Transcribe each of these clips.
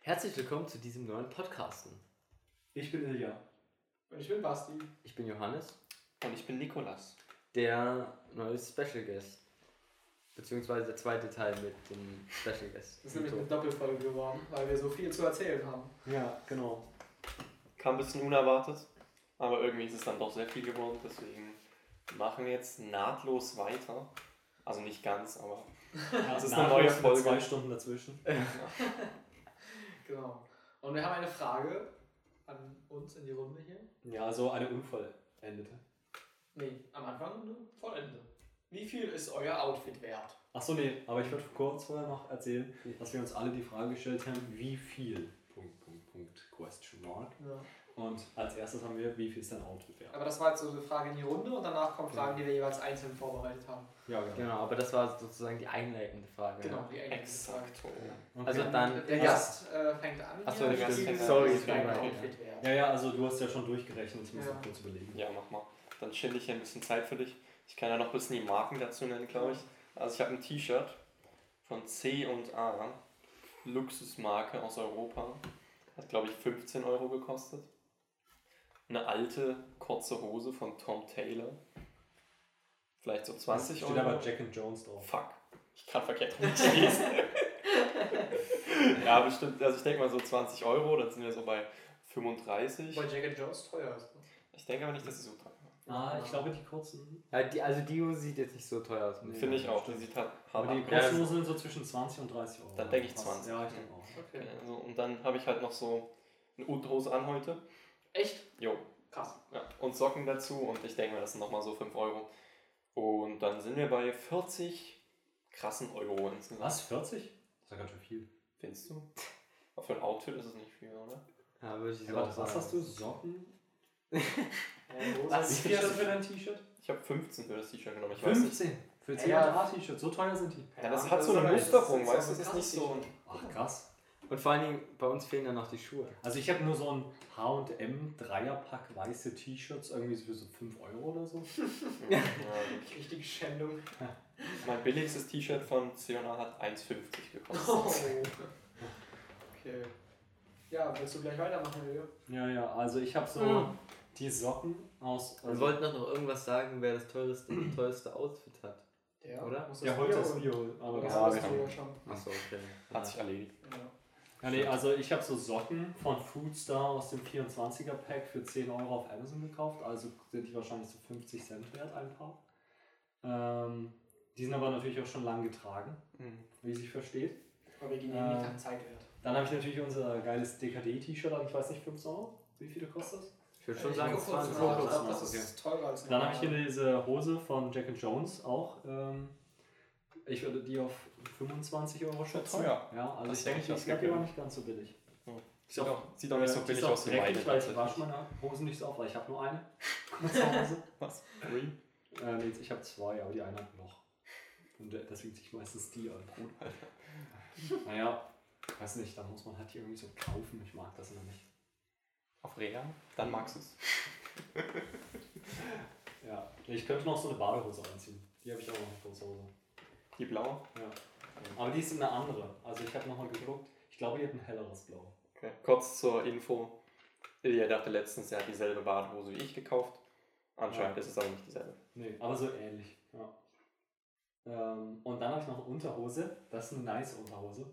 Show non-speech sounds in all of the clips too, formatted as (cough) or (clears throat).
Herzlich willkommen zu diesem neuen Podcasten. Ich bin Ilja. Und ich bin Basti. Ich bin Johannes, Und ich bin Nikolas. der neue Special Guest. Beziehungsweise der zweite Teil mit dem Special Guest. Das ist nämlich eine Doppelfolge geworden, weil wir so viel zu erzählen haben. Ja, genau. Kam ein bisschen unerwartet, aber irgendwie ist es dann doch sehr viel geworden, deswegen machen wir jetzt nahtlos weiter. Also nicht ganz, aber (laughs) Das ist eine neue Folge. Zwei Stunden dazwischen. (laughs) Genau. Und wir haben eine Frage an uns in die Runde hier. Ja, also eine unvollendete. Nee, am Anfang eine vollende. Wie viel ist euer Outfit wert? Achso, nee, aber ich würde kurz vorher noch erzählen, dass wir uns alle die Frage gestellt haben, wie viel? Punkt, Punkt, Punkt, Question Mark. Ja. Und als erstes haben wir, wie viel ist dein Outfit wert? Aber das war jetzt so eine Frage in die Runde und danach kommen Fragen, die wir jeweils einzeln vorbereitet haben. Ja, Genau, aber das war sozusagen die einleitende Frage. Genau, die eigentliche Frage. exakt. Okay. Also dann. Der Gast äh, fängt an. Ach so, hier. der Gast fängt an. Sorry, ist dein sorry. Outfit wert? Ja, ja, also du hast ja schon durchgerechnet, ich muss Ja. noch kurz überlegen. Ja, mach mal. Dann chill ich hier ein bisschen Zeit für dich. Ich kann ja noch ein bisschen die Marken dazu nennen, glaube ich. Also ich habe ein T-Shirt von C und A, Luxusmarke aus Europa. Hat glaube ich 15 Euro gekostet. Eine alte kurze Hose von Tom Taylor. Vielleicht so 20 Steht Euro. aber Jack and Jones drauf. Fuck. Ich kann verkehrt rumgelesen. ja, bestimmt. Also ich denke mal so 20 Euro, dann sind wir so bei 35. Weil Jack and Jones teuer ist. Ne? Ich denke aber nicht, dass sie so teuer Ah, ich glaube die kurzen. Ja, die, also die Hose sieht jetzt nicht so teuer aus. Finde ich auch. Die sieht halt Aber hart die ab. kurzen Hosen sind so zwischen 20 und 30 Euro. Dann denke ich Fast. 20. Ja, ich denke auch. Okay. Also, und dann habe ich halt noch so eine Unterhose an heute. Echt? Jo. Krass. Ja. Und Socken dazu und ich denke mal, das sind nochmal so 5 Euro. Und dann sind wir bei 40 krassen Euro insgesamt. Was? 40? Das ist ja ganz schön viel. Findest du? Aber für ein Outfit ist es nicht viel, oder? Ja, würde ich Ja, auch was sagen. hast du? Socken? (laughs) Was? Wie viel hast du für dein T-Shirt? Ich habe 15 für das T-Shirt genommen. Ich weiß nicht. 15. Für Ja. C&A-T-Shirt. So teuer sind die. Ja, das Ja, hat das so eine aber- Musterung, weißt du? Das ist nicht so. Ach krass. Und vor allen Dingen, bei uns fehlen dann noch die Schuhe. Also ich habe nur so ein H&M Dreierpack weiße T-Shirts, irgendwie so für so 5 Euro oder so. (laughs) Ja, Richtige Schändung. mein billigstes T-Shirt von C&A hat 1,50 gekostet. Oh. (laughs) Okay. Ja, willst du gleich weitermachen, Leo? Ja, ja, also ich habe so Mhm. die Socken aus... Wir Also, wollten doch noch irgendwas sagen, wer das teuerste, (clears throat) teuerste Outfit hat. Der Oder? Muss ja, das heute ist holen. Bio, aber Oder das Ja, war's du genau. ja schon. Achso, okay. Hat sich erledigt. Ja. Ja, nee, also ich habe so Socken von Foodstar aus dem 24er Pack für 10 Euro auf Amazon gekauft, also sind die wahrscheinlich so 50 Cent wert, ein paar. Ähm, die sind aber natürlich auch schon lang getragen, Mhm. wie sich versteht. Original Ähm, äh, keine Zeit wert. Dann habe ich natürlich unser geiles DKD-T-Shirt an, ich weiß nicht, 15 Euro? Wie viel kostet das? Ich würde schon Ich sagen, kurz 20 nach, Euro. aber Das okay. ist teurer als Dann habe ich hier diese Hose von Jack and Jones auch. Ähm, ich würde die auf 25 Euro schätzen. teuer. Ja, also Das ich denke, ich gedacht. aber nicht ganz so billig. Sieht auch, sieht auch nicht so billig aus wie meine. ich wasche meine Hosen nicht so oft, weil ich habe nur eine Hose. (laughs) Was? Green? äh, nee, ich habe zwei, aber die eine hat ein Loch. Und deswegen ziehe ich meistens die an. (laughs) Naja, weiß nicht, dann muss man halt die irgendwie so kaufen. Ich mag das immer nicht. Auf Rea? Dann magst du es. Ja, ich könnte noch so eine Badehose anziehen. Die habe ich auch noch zu Hause. Die blaue? Ja. Aber die ist eine andere. Also ich habe nochmal geguckt. Ich glaube, die hat ein helleres Blau. Okay. Kurz zur Info. Ilja dachte letztens, er hat dieselbe Badehose wie ich gekauft. Anscheinend Ja. ist es aber nicht dieselbe. Nee, aber so ähnlich. Ja. Ähm, und dann habe ich noch eine Unterhose. Das ist eine nice Unterhose.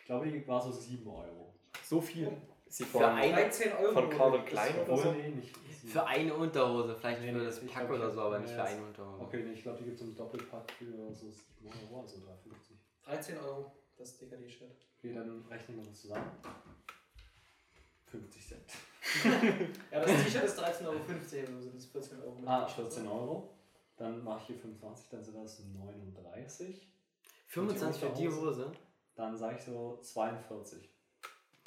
Ich glaube, die war so 7 Euro. So viel? Sie Für von, ein- 13 Euro. von Calvin Klein oder so? Für eine Unterhose, vielleicht Nee, für das Pack oder so, aber nicht für eine Unterhose. Okay, nee, ich glaube, die gibt es im Doppelpack für so 7 Euro, also 3,50. 13 Euro, das DKD-Shirt. Okay, dann rechnen wir das zusammen. 50 Cent. (laughs) Ja, das T-Shirt ist 13,50 Euro, also sind es 14 Euro. mit Ah, T-Shirt. 14 Euro. Dann mache ich hier 25, dann sind das 39. 25 für die Hose? Dann sage ich so 42.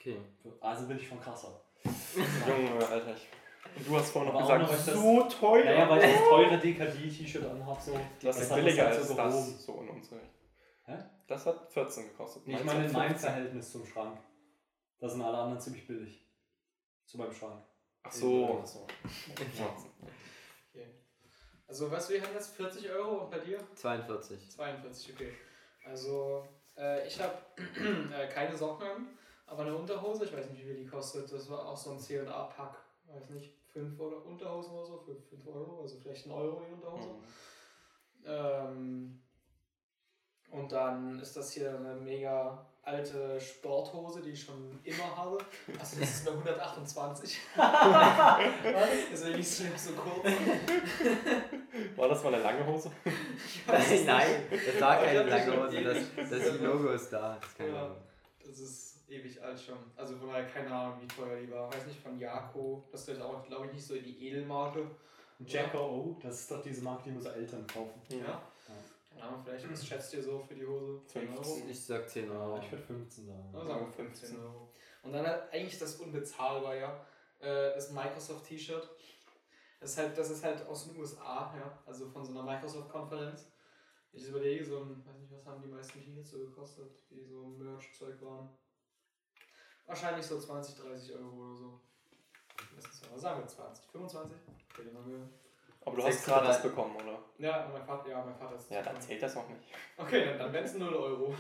Okay. Also bin ich schon krasser. (laughs) Junge, Alter. Ich, und du hast vorhin noch gesagt, noch, weil ich das- so teuer. Naja, weil ich das teure DKD-T-Shirt anhabe, so. das ist billiger das halt als so das, so in unserer Hä? Das hat 14 gekostet. Ich meine, in meinem 15. Verhältnis zum Schrank. Da sind alle anderen ziemlich billig. Zu meinem Schrank. Ach so. Ach so. Okay. Also, was wir haben jetzt 40 Euro und bei dir? 42. 42, okay. Also, äh, ich habe (clears throat) äh, keine Socken an Aber eine Unterhose, ich weiß nicht, wie viel die kostet, das war auch so ein C&A-Pack, weiß nicht, 5 oder Unterhosen oder so, für 5 Euro, also vielleicht ein Euro die Unterhose. Mhm. Ähm, und dann ist das hier eine mega alte Sporthose, die ich schon immer habe. Also das ist eine 128. Deswegen ist sie so kurz. War das mal eine lange Hose? (laughs) Nein, nicht. das war keine lange Hose, das, das Logo ist da. Das ist keine Ja. Ahnung. Das ist ewig alt schon. Also von daher keine Ahnung, wie teuer die war. Weiß nicht, von Jako. Das ist auch, glaube ich, nicht so die Edelmarke. Jacko O, das ist doch diese Marke, die so Eltern kaufen. Ja. Keine Ahnung, vielleicht, was schätzt ihr so für die Hose? 10 Euro? 15. Ich sag 10 Euro. Ich würde 15 sagen. Ja, sagen wir 15 Euro. Und dann halt eigentlich das Unbezahlbar, ja. Äh, das Microsoft-T-Shirt. Das ist, halt, das ist halt aus den USA, ja. Also von so einer Microsoft-Konferenz. Ich überlege, so ein, weiß nicht, was haben die meisten T-Shirts so gekostet, die so Merch-Zeug waren. Wahrscheinlich so 20, 30 Euro oder so. Sagen wir 20, 25. Okay, dann haben wir. Aber du hast 36. gratis bekommen, oder? Ja, mein Vater, ja, mein Vater ist. Ja, dann zählt das noch nicht. (laughs) Okay, dann, dann wären es 0 Euro.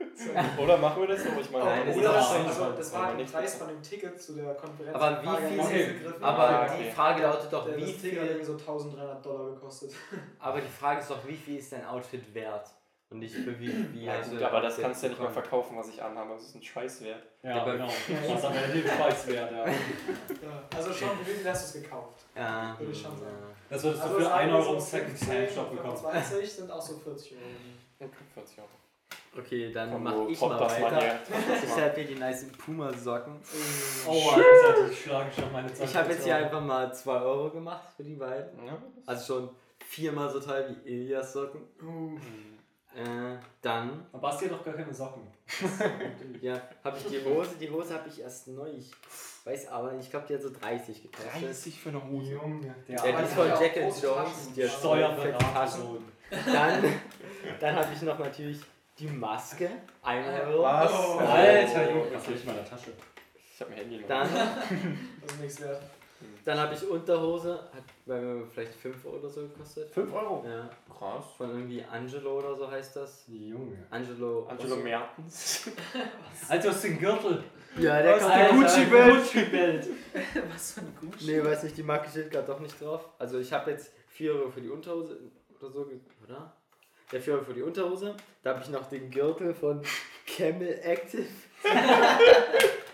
(laughs) Oder machen wir das so? Ich meine, Nein, das Oder ist das, auch- also, das war aber der Preis von dem Ticket zu der Konferenz. Aber Die Frage wie viel nicht begriffen. Aber Ja, die okay. Frage lautet doch, Der- wie das Ticket hat viel. irgendwie so 1300 Dollar gekostet. Aber die Frage ist doch, wie viel ist dein Outfit wert? Und nicht für wie, wie ja, gut, aber das kannst du ja nicht bekommen. verkaufen, was ich anhabe. Das ist ein Scheißwert. Ja, Aber- genau. (laughs) Das ist am Ende den Preiswert, ja. Ja. Also schon, wie viel hast du es gekauft? Ja, Würde ich schon ja. sagen. Das würdest du Also für sagen 1 wir Euro im Second-Hand-Shop 15, bekommen. 25 sind auch so 40 Euro. Und 40 Euro. Okay, dann Von mach ich mal das mal weiter. her? (laughs) Ich habe hier die nice Puma-Socken. Oh, Alter, die schlagen schon meine Zeit. Ich habe jetzt hier einfach mal 2 Euro gemacht für die beiden. Ja. Also schon viermal so teuer wie Ilias Socken. Äh, dann, Aber Basti hat doch gar keine Socken. (laughs) ja, habe ich die Hose. Die Hose habe ich erst neu. Ich weiß aber nicht, ich glaube, die hat so 30 gekostet. 30 für eine Hose. Junge, der Ja, die ist von Jack and Jones. Die hat so. Dann, dann habe ich noch natürlich die Maske. 1 Euro. Was? Oh. Alter, Junge, das liegt in meiner Tasche. Ich habe mein Handy noch. Dann, Das ist nichts wert. dann habe ich Unterhose. Hat bei mir vielleicht 5 Euro oder so gekostet. 5 Euro? Ja, Krass. von irgendwie Angelo oder so heißt das. Junge. Angelo. Angelo Mertens. Alter, du hast den Gürtel. Ja, der kommt der Gucci-Bild. Gucci-Bild. (laughs) Was für ein Gucci. Nee, weiß nicht, die Marke steht gerade doch nicht drauf. Also ich habe jetzt 4 Euro für die Unterhose oder so, oder? Ja, 4 Euro für die Unterhose. Da habe ich noch den Gürtel von Camel Active. (laughs)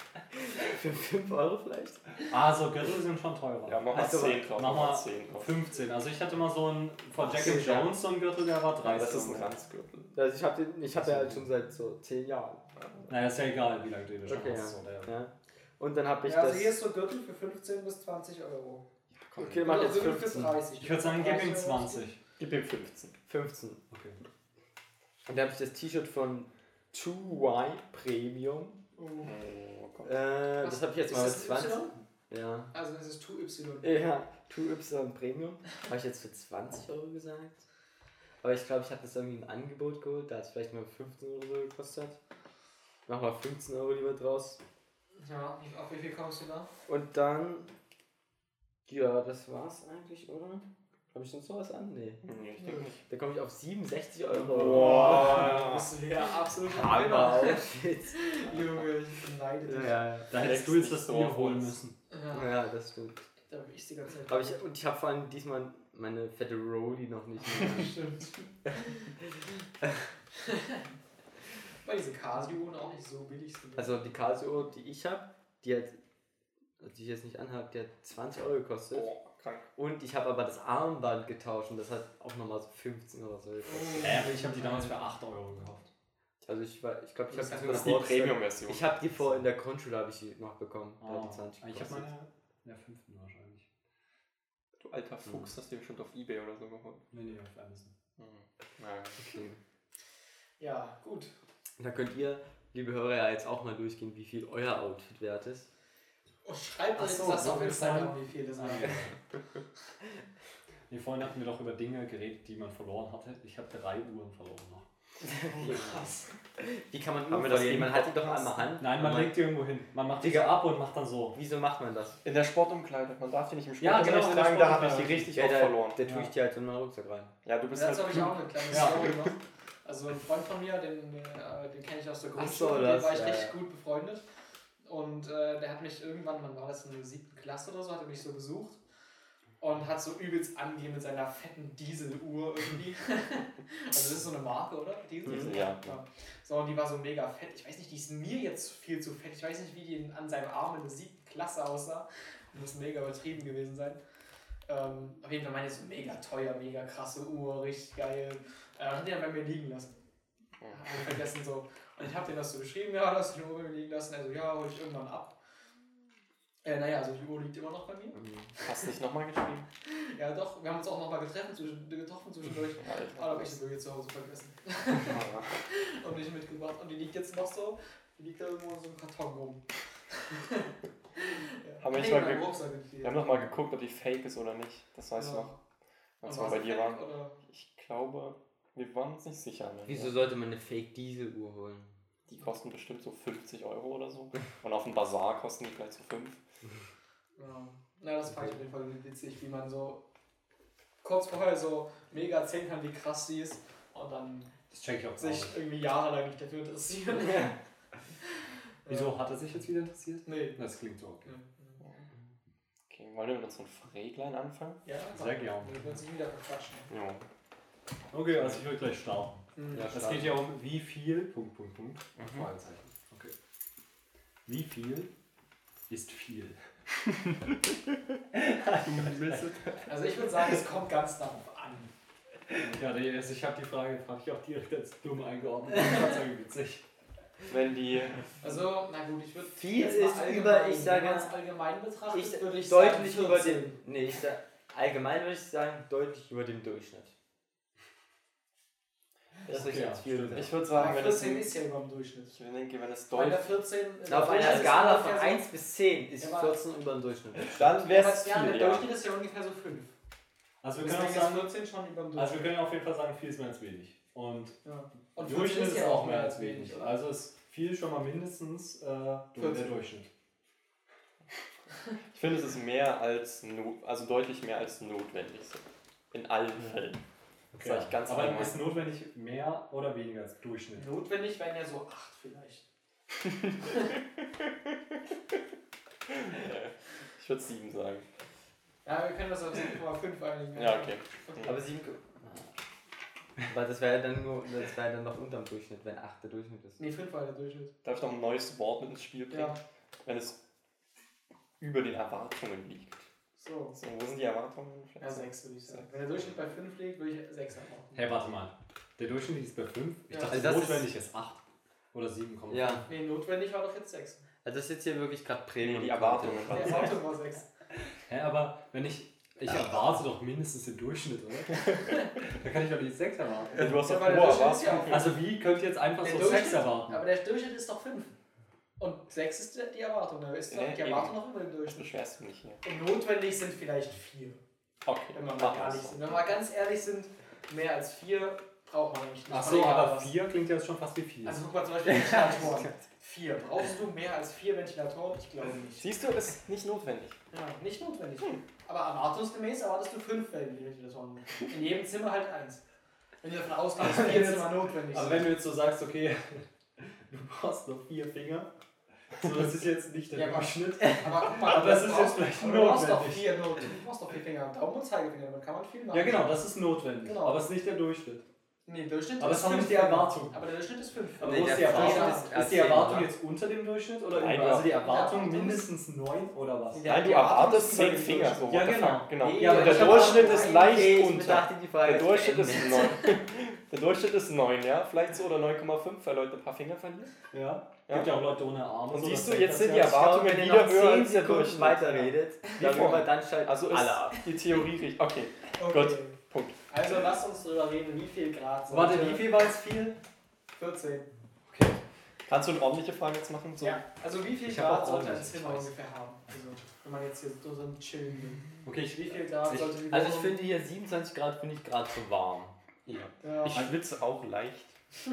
für 5 Euro vielleicht. Ah, so Gürtel sind schon teurer. Ja, mach mal Also, 10 drauf. Mach mal 10 drauf. 15. Also ich hatte mal so einen von Jack and Jones so einen Gürtel, der war 30. Das ist ein Ranzgürtel. Also ich habe den, ich habe ja halt schon seit so 10 Jahren. Naja, ist ja egal, wie lange du den schon Okay, hast. Der Ja. Und dann habe ich Ja, also das. hier ist so Gürtel für 15 bis 20 Euro. Okay, mach jetzt Gürtel für 15. 30. ich würde sagen, gib ihm 30 Euro. 20. Gib ihm 15. 15. Okay. Und da habe ich das T-Shirt von 2Y Premium. Oh. Gott. Äh, das Was? habe ich jetzt mal mit das 20. Y? Ja. Also das ist 2Y. Ja, 2Y Premium. Habe ich jetzt für 20 Euro gesagt. Aber ich glaube, ich habe das irgendwie im Angebot geholt. Da hat es vielleicht mal 15 Euro so gekostet. Mach mal 15 Euro lieber draus. Ja, auf wie viel kommst du da? Und dann. Ja, das war's eigentlich, oder? Habe ich sonst noch was an? Nee. Nee, ich denke nicht. Da komme ich auf 67 Euro. Boah. Das wäre absolut Hammer. (laughs) Junge, ich beneide dich. Ja, ja. Da hättest du jetzt das Bier holen müssen. Ja, ja, das stimmt. da bin ich die ganze Zeit. Aber ich, und ich habe vor allem diesmal meine fette Rolli noch nicht mehr. (laughs) Stimmt. (laughs) Weil diese Casio auch nicht so billig sind. Also die Casio, die ich habe, die hat, die ich jetzt nicht anhabe, die hat 20 Euro gekostet. Boah, krank. Und ich habe aber das Armband getauscht und das hat auch nochmal so 15 oder so gekostet. Oh. Hä, aber ich habe die damals für 8 Euro gekauft. Also ich war, ich glaube, ich Das habe die Das sogar die vor- Premium-Version. Ich habe die vor in der Grundschule habe ich die noch bekommen. Ah, die 20 ich habe meine in der fünften wahrscheinlich. Du alter Fuchs, hast du dir bestimmt auf Ebay oder so geholt. Nee, nee, auf Amazon. Hm. Naja. Okay. Ja, gut. Da könnt ihr, liebe Hörer, ja jetzt auch mal durchgehen, wie viel euer Outfit wert ist. Oh, schreibt uns so, das so auf Instagram, wie viel das ja. (laughs) Nee, vorhin hatten wir doch über Dinge geredet, die man verloren hatte. Ich habe drei Uhren verloren noch. Krass. Wie kann man Uhren verlieren? Man hat die doch einmal Hand. Nein, man und legt die irgendwo hin. Man macht die so Digga. ab und macht dann so. Wieso macht man das? In der Sportumkleide. Man darf die nicht im Ja, genau, Sportunterricht in der tragen, da habe ich die richtig Ja, oft verloren. der tue Ja. ich dir halt in meinen Rucksack rein. Ja, du bist Dazu halt habe ich auch eine kleine Ja. Story noch. Also ein Freund von mir, den, äh, den kenne ich aus der Grundschule, so, mit dem war ich ja, richtig ja. gut befreundet. Und äh, der hat mich irgendwann, wann war das, in der siebten Klasse oder so, hat er mich so besucht. Und hat so übelst angegeben mit seiner fetten Dieseluhr irgendwie. (laughs) also das ist so eine Marke, oder? Diesel? Diesel, ja. So, und die war so mega fett. Ich weiß nicht, die ist mir jetzt viel zu fett. Ich weiß nicht, wie die an seinem Arm in der siebten Klasse aussah. Muss mega übertrieben gewesen sein. Ähm, auf jeden Fall meine ich so mega teuer, mega krasse Uhr, richtig geil. Äh, hat die dann bei mir liegen lassen. Hab ich vergessen so. Ich habe denen das so geschrieben, ja, hast du die Uhr bei mir liegen lassen. Also ja, hol ich irgendwann ab. Äh, naja, also die Uhr liegt immer noch bei mir. Hast du nicht nochmal geschrieben? (laughs) Ja doch, wir haben uns auch nochmal getroffen, zwischen, getroffen zwischendurch. (laughs) Aber da Alter. habe ich die Uhr zu Hause vergessen. Ah, (laughs) und nicht mitgebracht. Und die liegt jetzt noch so, die liegt da irgendwo in so einem Karton rum. ja. Haben wir nicht mal ge-. Wir haben noch mal geguckt, ob die fake ist oder nicht. Das weißt Ja. du noch. Als wir war bei dir waren. Oder? Ich glaube, wir waren uns nicht sicher. Ne? Wieso sollte man eine Fake-Diesel-Uhr holen? Die kosten bestimmt so 50 Euro oder so. Und auf dem Bazar kosten die vielleicht so 5. Ja. Na, das fand ich auf jeden Fall witzig, wie man so kurz vorher so mega erzählen kann, wie krass sie ist und dann Das check ich auch sich auch. irgendwie jahrelang nicht dafür interessiert. Wieso hat er sich jetzt wieder interessiert? Nee. Das klingt so okay. Okay, wollen wir mit unseren Fräglein anfangen? Ja, Sehr gern. Wir würden sich wieder verquatschen. Ja. Okay, also ich will gleich starten. Mhm. Ja, Es starten. geht ja um wie viel. Punkt, Punkt, Punkt. Mhm. Fragezeichen. Okay. Wie viel ist viel? (laughs) Also ich würde sagen, es kommt ganz darauf an. Ja, also ich habe die Frage, habe ich auch direkt als dumm eingeordnet. Das ist irgendwie witzig. Wenn die. Also, na gut, ich würde. Viel ist über- ich sage- es allgemein betrachtet, Ich, würde ich deutlich sagen, über 14. dem. Nee, ich sag, allgemein würde ich sagen, deutlich über dem Durchschnitt. Das ist jetzt ja, viel. stimmt. Ich würde sagen, wenn es. 14 ist ja über dem Durchschnitt. Ich denke, wenn es Bei der deutlich. 14. Auf der einer Skala von ungefähr 1 bis 10 ist Ja, aber- 14 über dem Durchschnitt. Dann wäre ja, es ja, der viel, ja. Durchschnitt ist ja ungefähr so 5. Also wir können auch sagen, 14 schon über dem also wir können auf jeden Fall sagen, viel ist mehr als wenig. Und Ja. Und Durchschnitt 14 ist ja auch mehr als wenig. oder? Also ist viel schon mal mindestens äh, der 14. Durchschnitt. Ich finde, es ist mehr als. No also deutlich mehr als notwendig. In allen Fällen. Das sage ich ganz Aber allgemein. ist notwendig mehr oder weniger als Durchschnitt? Notwendig wären ja so 8 vielleicht. (laughs) Ich würde 7 sagen. Ja, wir können das auf 7,5 einigen. Ja, okay. Aber 7. Aber das wäre dann nur, das wäre dann noch unterm Durchschnitt, wenn 8 der Durchschnitt ist. Nee, 5 war der Durchschnitt. Darf ich noch ein neues Wort mit ins Spiel bringen? Ja, Wenn es über den Erwartungen liegt. So. So, wo sind die Erwartungen? Ja, 6 würde ich sagen. Wenn der Durchschnitt bei 5 liegt, würde ich 6 erwarten. Hey, warte mal. Der Durchschnitt ist bei 5. Ich Ja. dachte, Also das notwendig ist 8 oder 7,5. Ja, Nee, notwendig war doch jetzt 6. also das ist jetzt hier wirklich gerade Premium. Nee, die Erwartungen Die Erwartung war 6. Hä, aber wenn ich. Ich erwarte doch mindestens den Durchschnitt, oder? (laughs) da kann ich doch nicht 6 erwarten. Du hast Ja, doch ja Also wie könnt ihr jetzt einfach Der so Durchschnitt- 6 erwarten? Aber der Durchschnitt ist doch 5. Und 6 ist die Erwartung. Da ist Ja, die eben. Erwartung noch über dem Das Durchschnitt. beschwerst du nicht hier. Und notwendig sind vielleicht 4. Okay, Wenn wir mal ehrlich sind. Wenn wir mal ganz ehrlich sind, mehr als 4 braucht man eigentlich nicht. Achso, aber was. 4 klingt jetzt schon fast wie 4. Also guck mal zum Beispiel Ventilatoren. (laughs) 4. Brauchst du mehr als 4 Ventilatoren? Ich glaube nicht. Siehst du, ist nicht notwendig. Ja, nicht notwendig. Aber erwartungsgemäß erwartest du 5 Ventilatoren. In jedem Zimmer halt eins. Wenn du davon ausgehst, dass 4 (laughs) Zimmer notwendig aber sind. wenn du jetzt so sagst, okay, (laughs) du brauchst noch 4 Finger, so das ist jetzt nicht der Ja, aber- Durchschnitt. (laughs) Aber guck mal, Aber das ist jetzt vielleicht aber du brauchst doch notwendig. vier, Not, du brauchst doch vier Finger. Daumen und Zeigefinger, damit kann man viel machen. Ja genau, das ist notwendig. Genau. Aber es ist nicht der Durchschnitt. Nee, Durchschnitt Aber ist es haben fünf nicht die. Erwartung. Aber der Durchschnitt ist 5. Aber Nee, wo ist die Erwartung? Ist, ist die Erwartung oder? jetzt unter dem Durchschnitt oder Nein, über? Also die Erwartung Erwartung mindestens 9 oder was? Ja. Nein, du die Erwartung erwartest ist über 10 den Finger. So, Ja, genau. genau. Nee, Ja, aber der Durchschnitt ist leicht ich unter. betrachte die Frage Der Durchschnitt (laughs) ist 9. (laughs) Der Durchschnitt ist 9, ja? Vielleicht so oder 9,5, weil Leute ein paar Finger verlieren. Ja. Ja. Gibt ja auch Leute ohne Arme. Und so, siehst du, jetzt sind die ja. Erwartungen wenn ihr wieder höher 10 als der Durchschnitt. weiterredet, Wie darüber vorhin. dann schalten Also alle ab. die Theorie richtig. Okay, Okay. Gut. Punkt. Also lass uns drüber reden, wie viel Grad sind. Warte, wie viel war es viel? 14. Kannst du eine ordentliche Frage jetzt machen? So? Ja, also wie viel Ich Grad sollte ein Zimmer ungefähr haben? Also, wenn man jetzt hier so so ein Chillen will. Okay, ich, Wie viel Grad Ich- sollte die Also ich finde hier 27 Grad finde ich gerade zu warm. Ja. Ja. Ich schwitze auch leicht. (laughs)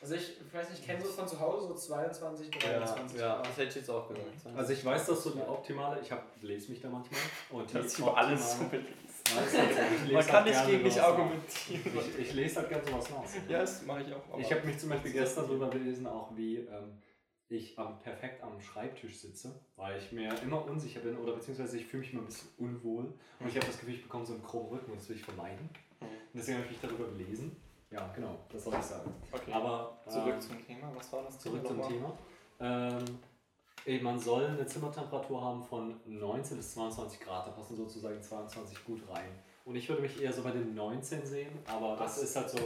Also ich, ich weiß nicht, ich kenne so von zu Hause so 22, 23 ja, Grad. das hätte ich jetzt auch gesagt. Also ich weiß, dass so die optimale, ich hab, lese mich da manchmal. Und Das ist über alles so belesen. Ja, ist so. Ich lese Man halt kann nicht gegen dich argumentieren. Ich, ich lese halt gerne sowas nach. Ja, das mache ich auch. aber- Ich habe mich zum Beispiel gestern darüber gelesen, auch wie ähm, ich am, perfekt am Schreibtisch sitze, weil ich mir immer unsicher bin oder beziehungsweise ich fühle mich immer ein bisschen unwohl und ich habe das Gefühl, ich bekomme so einen krummen Rücken und das will ich vermeiden. Mhm. Und deswegen habe ich mich darüber gelesen. Ja, genau, das soll ich sagen. Okay. Aber zurück ähm, zum Thema. Was war das? Zurück zum? Thema. Ähm, ey, man soll eine Zimmertemperatur haben von 19 bis 22 Grad, da passen sozusagen 22 gut rein. Und ich würde mich eher so bei den 19 sehen, aber das Was? ist halt so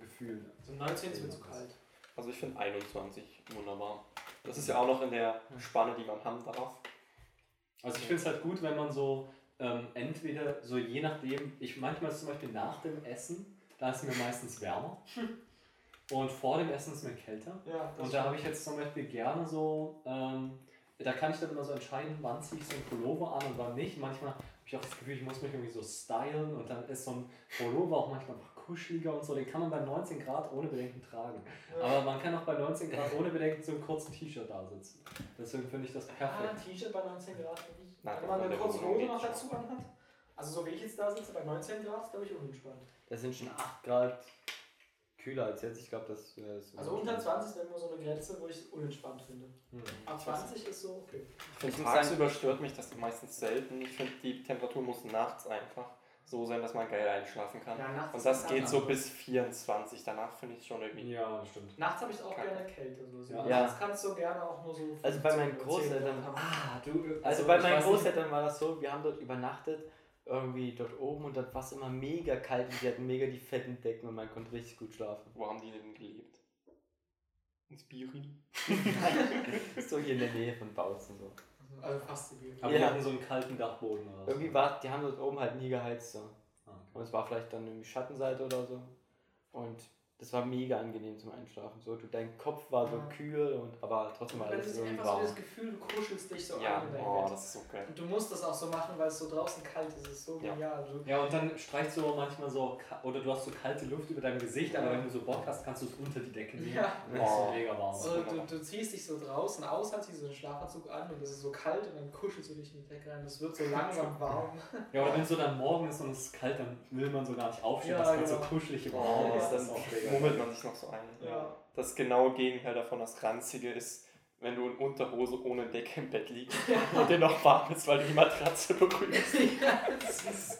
Gefühl. So 19 ist mir zu kalt. Also ich finde 21 wunderbar. Das ist ja auch noch in der Spanne, die man haben darf. Also ich finde es halt gut, wenn man so ähm, entweder so je nachdem, ich manchmal ist zum Beispiel nach dem Essen, da ist mir meistens wärmer (laughs) und vor dem Essen ist mir kälter. Ja, Und da habe ich jetzt zum Beispiel gerne so, ähm, da kann ich dann immer so entscheiden, wann ziehe ich so einen Pullover an und wann nicht. Manchmal habe ich auch das Gefühl, ich muss mich irgendwie so stylen und dann ist so ein Pullover auch manchmal noch kuscheliger und so. Den kann man bei 19 Grad ohne Bedenken tragen. Ja. Aber man kann auch bei 19 Grad ohne Bedenken so einem kurzen T-Shirt da sitzen. Deswegen finde ich das Ah, perfekt. ein T-Shirt bei 19 Grad finde ich. Na, Wenn man eine kurze Wohnung Hose noch dazu anhat. Also so wie ich jetzt da sitze, bei 19 Grad, ist glaube ich unentspannt. Das sind schon 8 Grad kühler als jetzt. Ich glaube, das wäre so. Also unter 20 wäre immer so eine Grenze, wo ich es unentspannt finde. Hm. Ab 20 ist so okay. Ich muss tagsüber stört mich das meistens selten. Ich finde, die Temperatur muss nachts einfach so sein, dass man geil einschlafen kann. Ja, nachts Und das geht so anders. bis 24. Danach finde ich es schon irgendwie. Ja, das stimmt. Nachts habe ich auch Kacke. gerne Kälte. So. So Ja. Nachts kannst du gerne auch nur so. Also bei 15 meinen oder 10 Großeltern. Ah, du. Also bei ich meinen nicht- Großeltern war das so, wir haben dort übernachtet, irgendwie dort oben und dort war es immer mega kalt und die hatten mega die fetten Decken und man konnte richtig gut schlafen. Wo haben die denn gelebt? In Spiri? (laughs) so hier in der Nähe von Bautzen so. Also fast die Aber Ja. die hatten so einen kalten Dachboden oder so. Irgendwie war, die haben dort oben halt nie geheizt so. Ah, okay. Und es war vielleicht dann irgendwie Schattenseite oder so. Und das war mega angenehm zum Einschlafen. So, du, dein Kopf war so Ja. kühl und aber trotzdem war alles es irgendwie einfach so warm. das Gefühl, du kuschelst dich so Ja, ein in dein oh, Bett. das ist so geil. Und du musst das auch so machen, weil es so draußen kalt ist. Es ist so Ja. genial. Du, Ja, und dann streichst du manchmal so, oder du hast so kalte Luft über deinem Gesicht, aber wenn du so Bock hast, kannst du es unter die Decke nehmen. Ja. Und das ist so mega warm. Also du, du ziehst dich so draußen aus, halt ziehst so einen Schlafanzug an und es ist so kalt und dann kuschelst du dich in die Decke rein. Es wird so langsam warm. Ja, oder wenn es so dann morgen ist und es ist kalt, dann will man so gar nicht aufstehen, Ja, das ist genau. so kuschelig im Oh, ja, das ist auch mega. Mummelt man sich noch so ein. Ja. Das genaue Gegenteil davon, das Ranzige ist, wenn du in Unterhose ohne Decke im Bett liegst und dir noch warm ist, weil du die Matratze berührst. (laughs) ja, das ist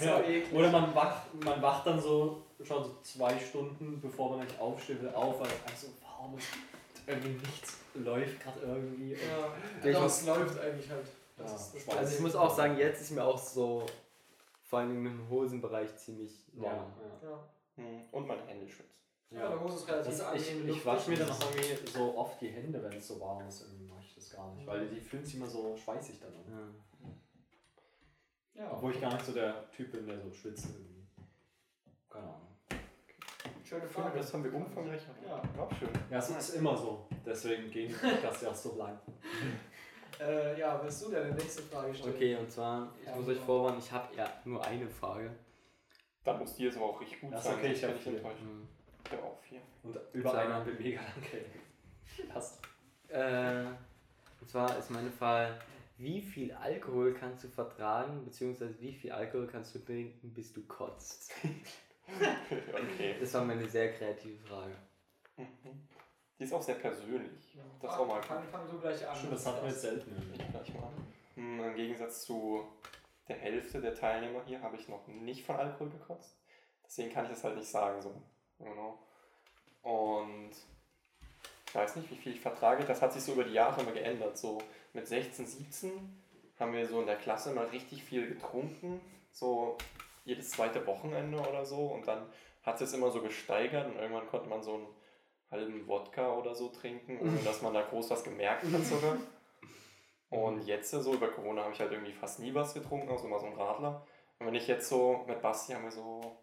so Ja. eklig. Oder man wacht, man wacht dann so schon so zwei Stunden, bevor man nicht aufstehen will, auf, weil es so warm ist. Irgendwie nichts läuft gerade irgendwie. Ja, muss- es läuft eigentlich halt. Das Ja. Also ich muss auch sagen, jetzt ist mir auch so, vor allem im Hosenbereich ziemlich Ja, warm. ja. Ja. Hm, Und mein Hände schützt. Ja. Meine Hose ist relativ Das, angenehm ich ich wasche mir dann auch irgendwie so oft die Hände, wenn es so warm ist. Irgendwie mache ich das gar nicht, weil die fühlen sich immer so schweißig dann an. Ja. Ja, Obwohl ich gar nicht so der Typ bin, der so schwitzt irgendwie. Keine Ahnung. schöne Frage. das haben wir umfangreich. Ja. Auch schön. Ja, es ist immer so. Deswegen gehen die Podcasts ja auch so lang. (laughs) Äh, ja, willst du deine nächste Frage stellen? Okay, und zwar, ich Ja, muss euch genau. vorwarnen, ich habe ja nur eine Frage. Da muss die jetzt aber auch richtig gut Das sein. okay, ich sonst hab bin vier. enttäuscht. Hm. Ich habe auch vier. Und über Klar. eine haben wir mega lang geredet. (laughs) Passt. Äh, und zwar ist meine Frage, wie viel Alkohol kannst du vertragen, beziehungsweise wie viel Alkohol kannst du trinken, bis du kotzt? (laughs) (laughs) okay. Das war meine sehr kreative Frage. Mhm. Die ist auch sehr persönlich. Ja. Das ist auch mal fang, fang du gleich an. Stimmt, das hatten wir jetzt selten. Gleich mal. Hm, Im Gegensatz zu der Hälfte der Teilnehmer hier habe ich noch nicht von Alkohol gekotzt. Deswegen kann ich das halt nicht sagen. So. Genau. Und ich weiß nicht, wie viel ich vertrage. Das hat sich so über die Jahre immer geändert. So mit 16, 17 haben wir so in der Klasse mal richtig viel getrunken. So jedes zweite Wochenende oder so. Und dann hat es immer so gesteigert und irgendwann konnte man so einen halben Wodka oder so trinken, ohne (laughs) dass man da groß was gemerkt hat sogar. Und jetzt so über Corona habe ich halt irgendwie fast nie was getrunken, außer mal so ein Radler. Und wenn ich jetzt so mit Basti haben wir so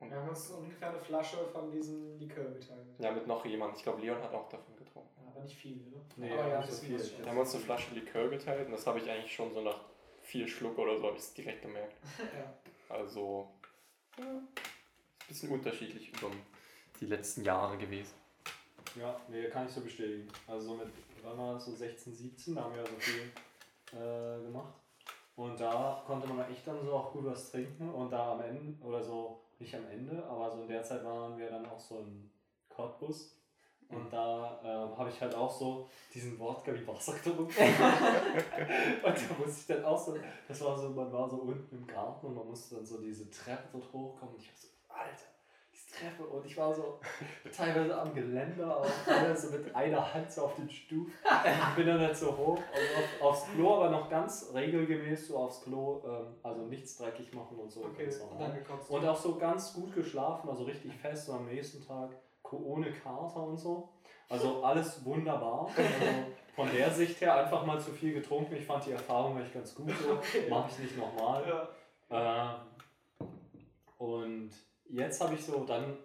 Wir haben uns ungefähr eine Flasche von diesem Likör geteilt. ja mit noch jemand, ich glaube Leon hat auch davon getrunken. Ja, aber nicht viel, ne? Nee, aber ja, nicht so das viel. ist Wir haben uns eine Flasche Likör geteilt und das habe ich eigentlich schon so nach vier Schluck oder so habe ich es direkt gemerkt. (laughs) ja. Also ja, ist ein bisschen unterschiedlich über die letzten Jahre gewesen. Ja, nee, kann ich so bestätigen. Also so mit, wann war das so 16, 17, da haben wir ja so viel äh, gemacht. Und da konnte man echt dann so auch gut was trinken und da am Ende, oder so, nicht am Ende, aber so in der Zeit waren wir dann auch so ein Cottbus. Und da ähm, habe ich halt auch so diesen Wodka wie Wasser getrunken. (laughs) und da musste ich dann auch so, das war so, man war so unten im Garten und man musste dann so diese Treppe dort hochkommen. Und ich war so, Alter, Treppe. Und ich war so teilweise am Geländer, aber teilweise mit einer Hand so auf den Stufen. Ich bin dann halt so hoch und auf, aufs Klo, aber noch ganz regelgemäß so aufs Klo, ähm, also nichts dreckig machen und so. Okay, und auch so ganz gut geschlafen, also richtig fest, so am nächsten Tag ohne Kater und so. Also alles wunderbar. Also von der Sicht her einfach mal zu viel getrunken. Ich fand die Erfahrung echt ganz gut so. Mache ich nicht nochmal. Ja. Ähm, jetzt habe ich so, dann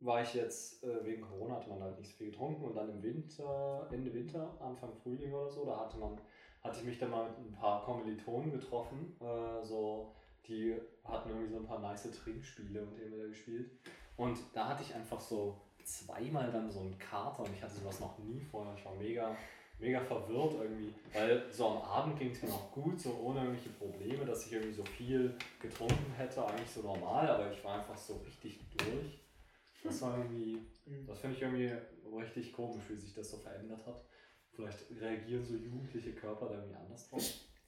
war ich jetzt, äh, wegen Corona hat man halt nicht so viel getrunken und dann im Winter, Ende Winter, Anfang Frühling oder so, da hatte man, hatte ich mich dann mal mit ein paar Kommilitonen getroffen, äh, so, die hatten irgendwie so ein paar nice Trinkspiele und wir da gespielt. Und da hatte ich einfach so zweimal dann so einen Kater und ich hatte sowas noch nie vorher. Ich war mega, mega verwirrt irgendwie, weil so am Abend ging es mir noch gut, so ohne irgendwelche Probleme, dass ich irgendwie so viel getrunken hätte, eigentlich so normal, aber ich war einfach so richtig durch. Das war irgendwie, Mhm. das finde ich irgendwie richtig komisch, wie sich das so verändert hat. Vielleicht reagieren so jugendliche Körper da irgendwie anders drauf.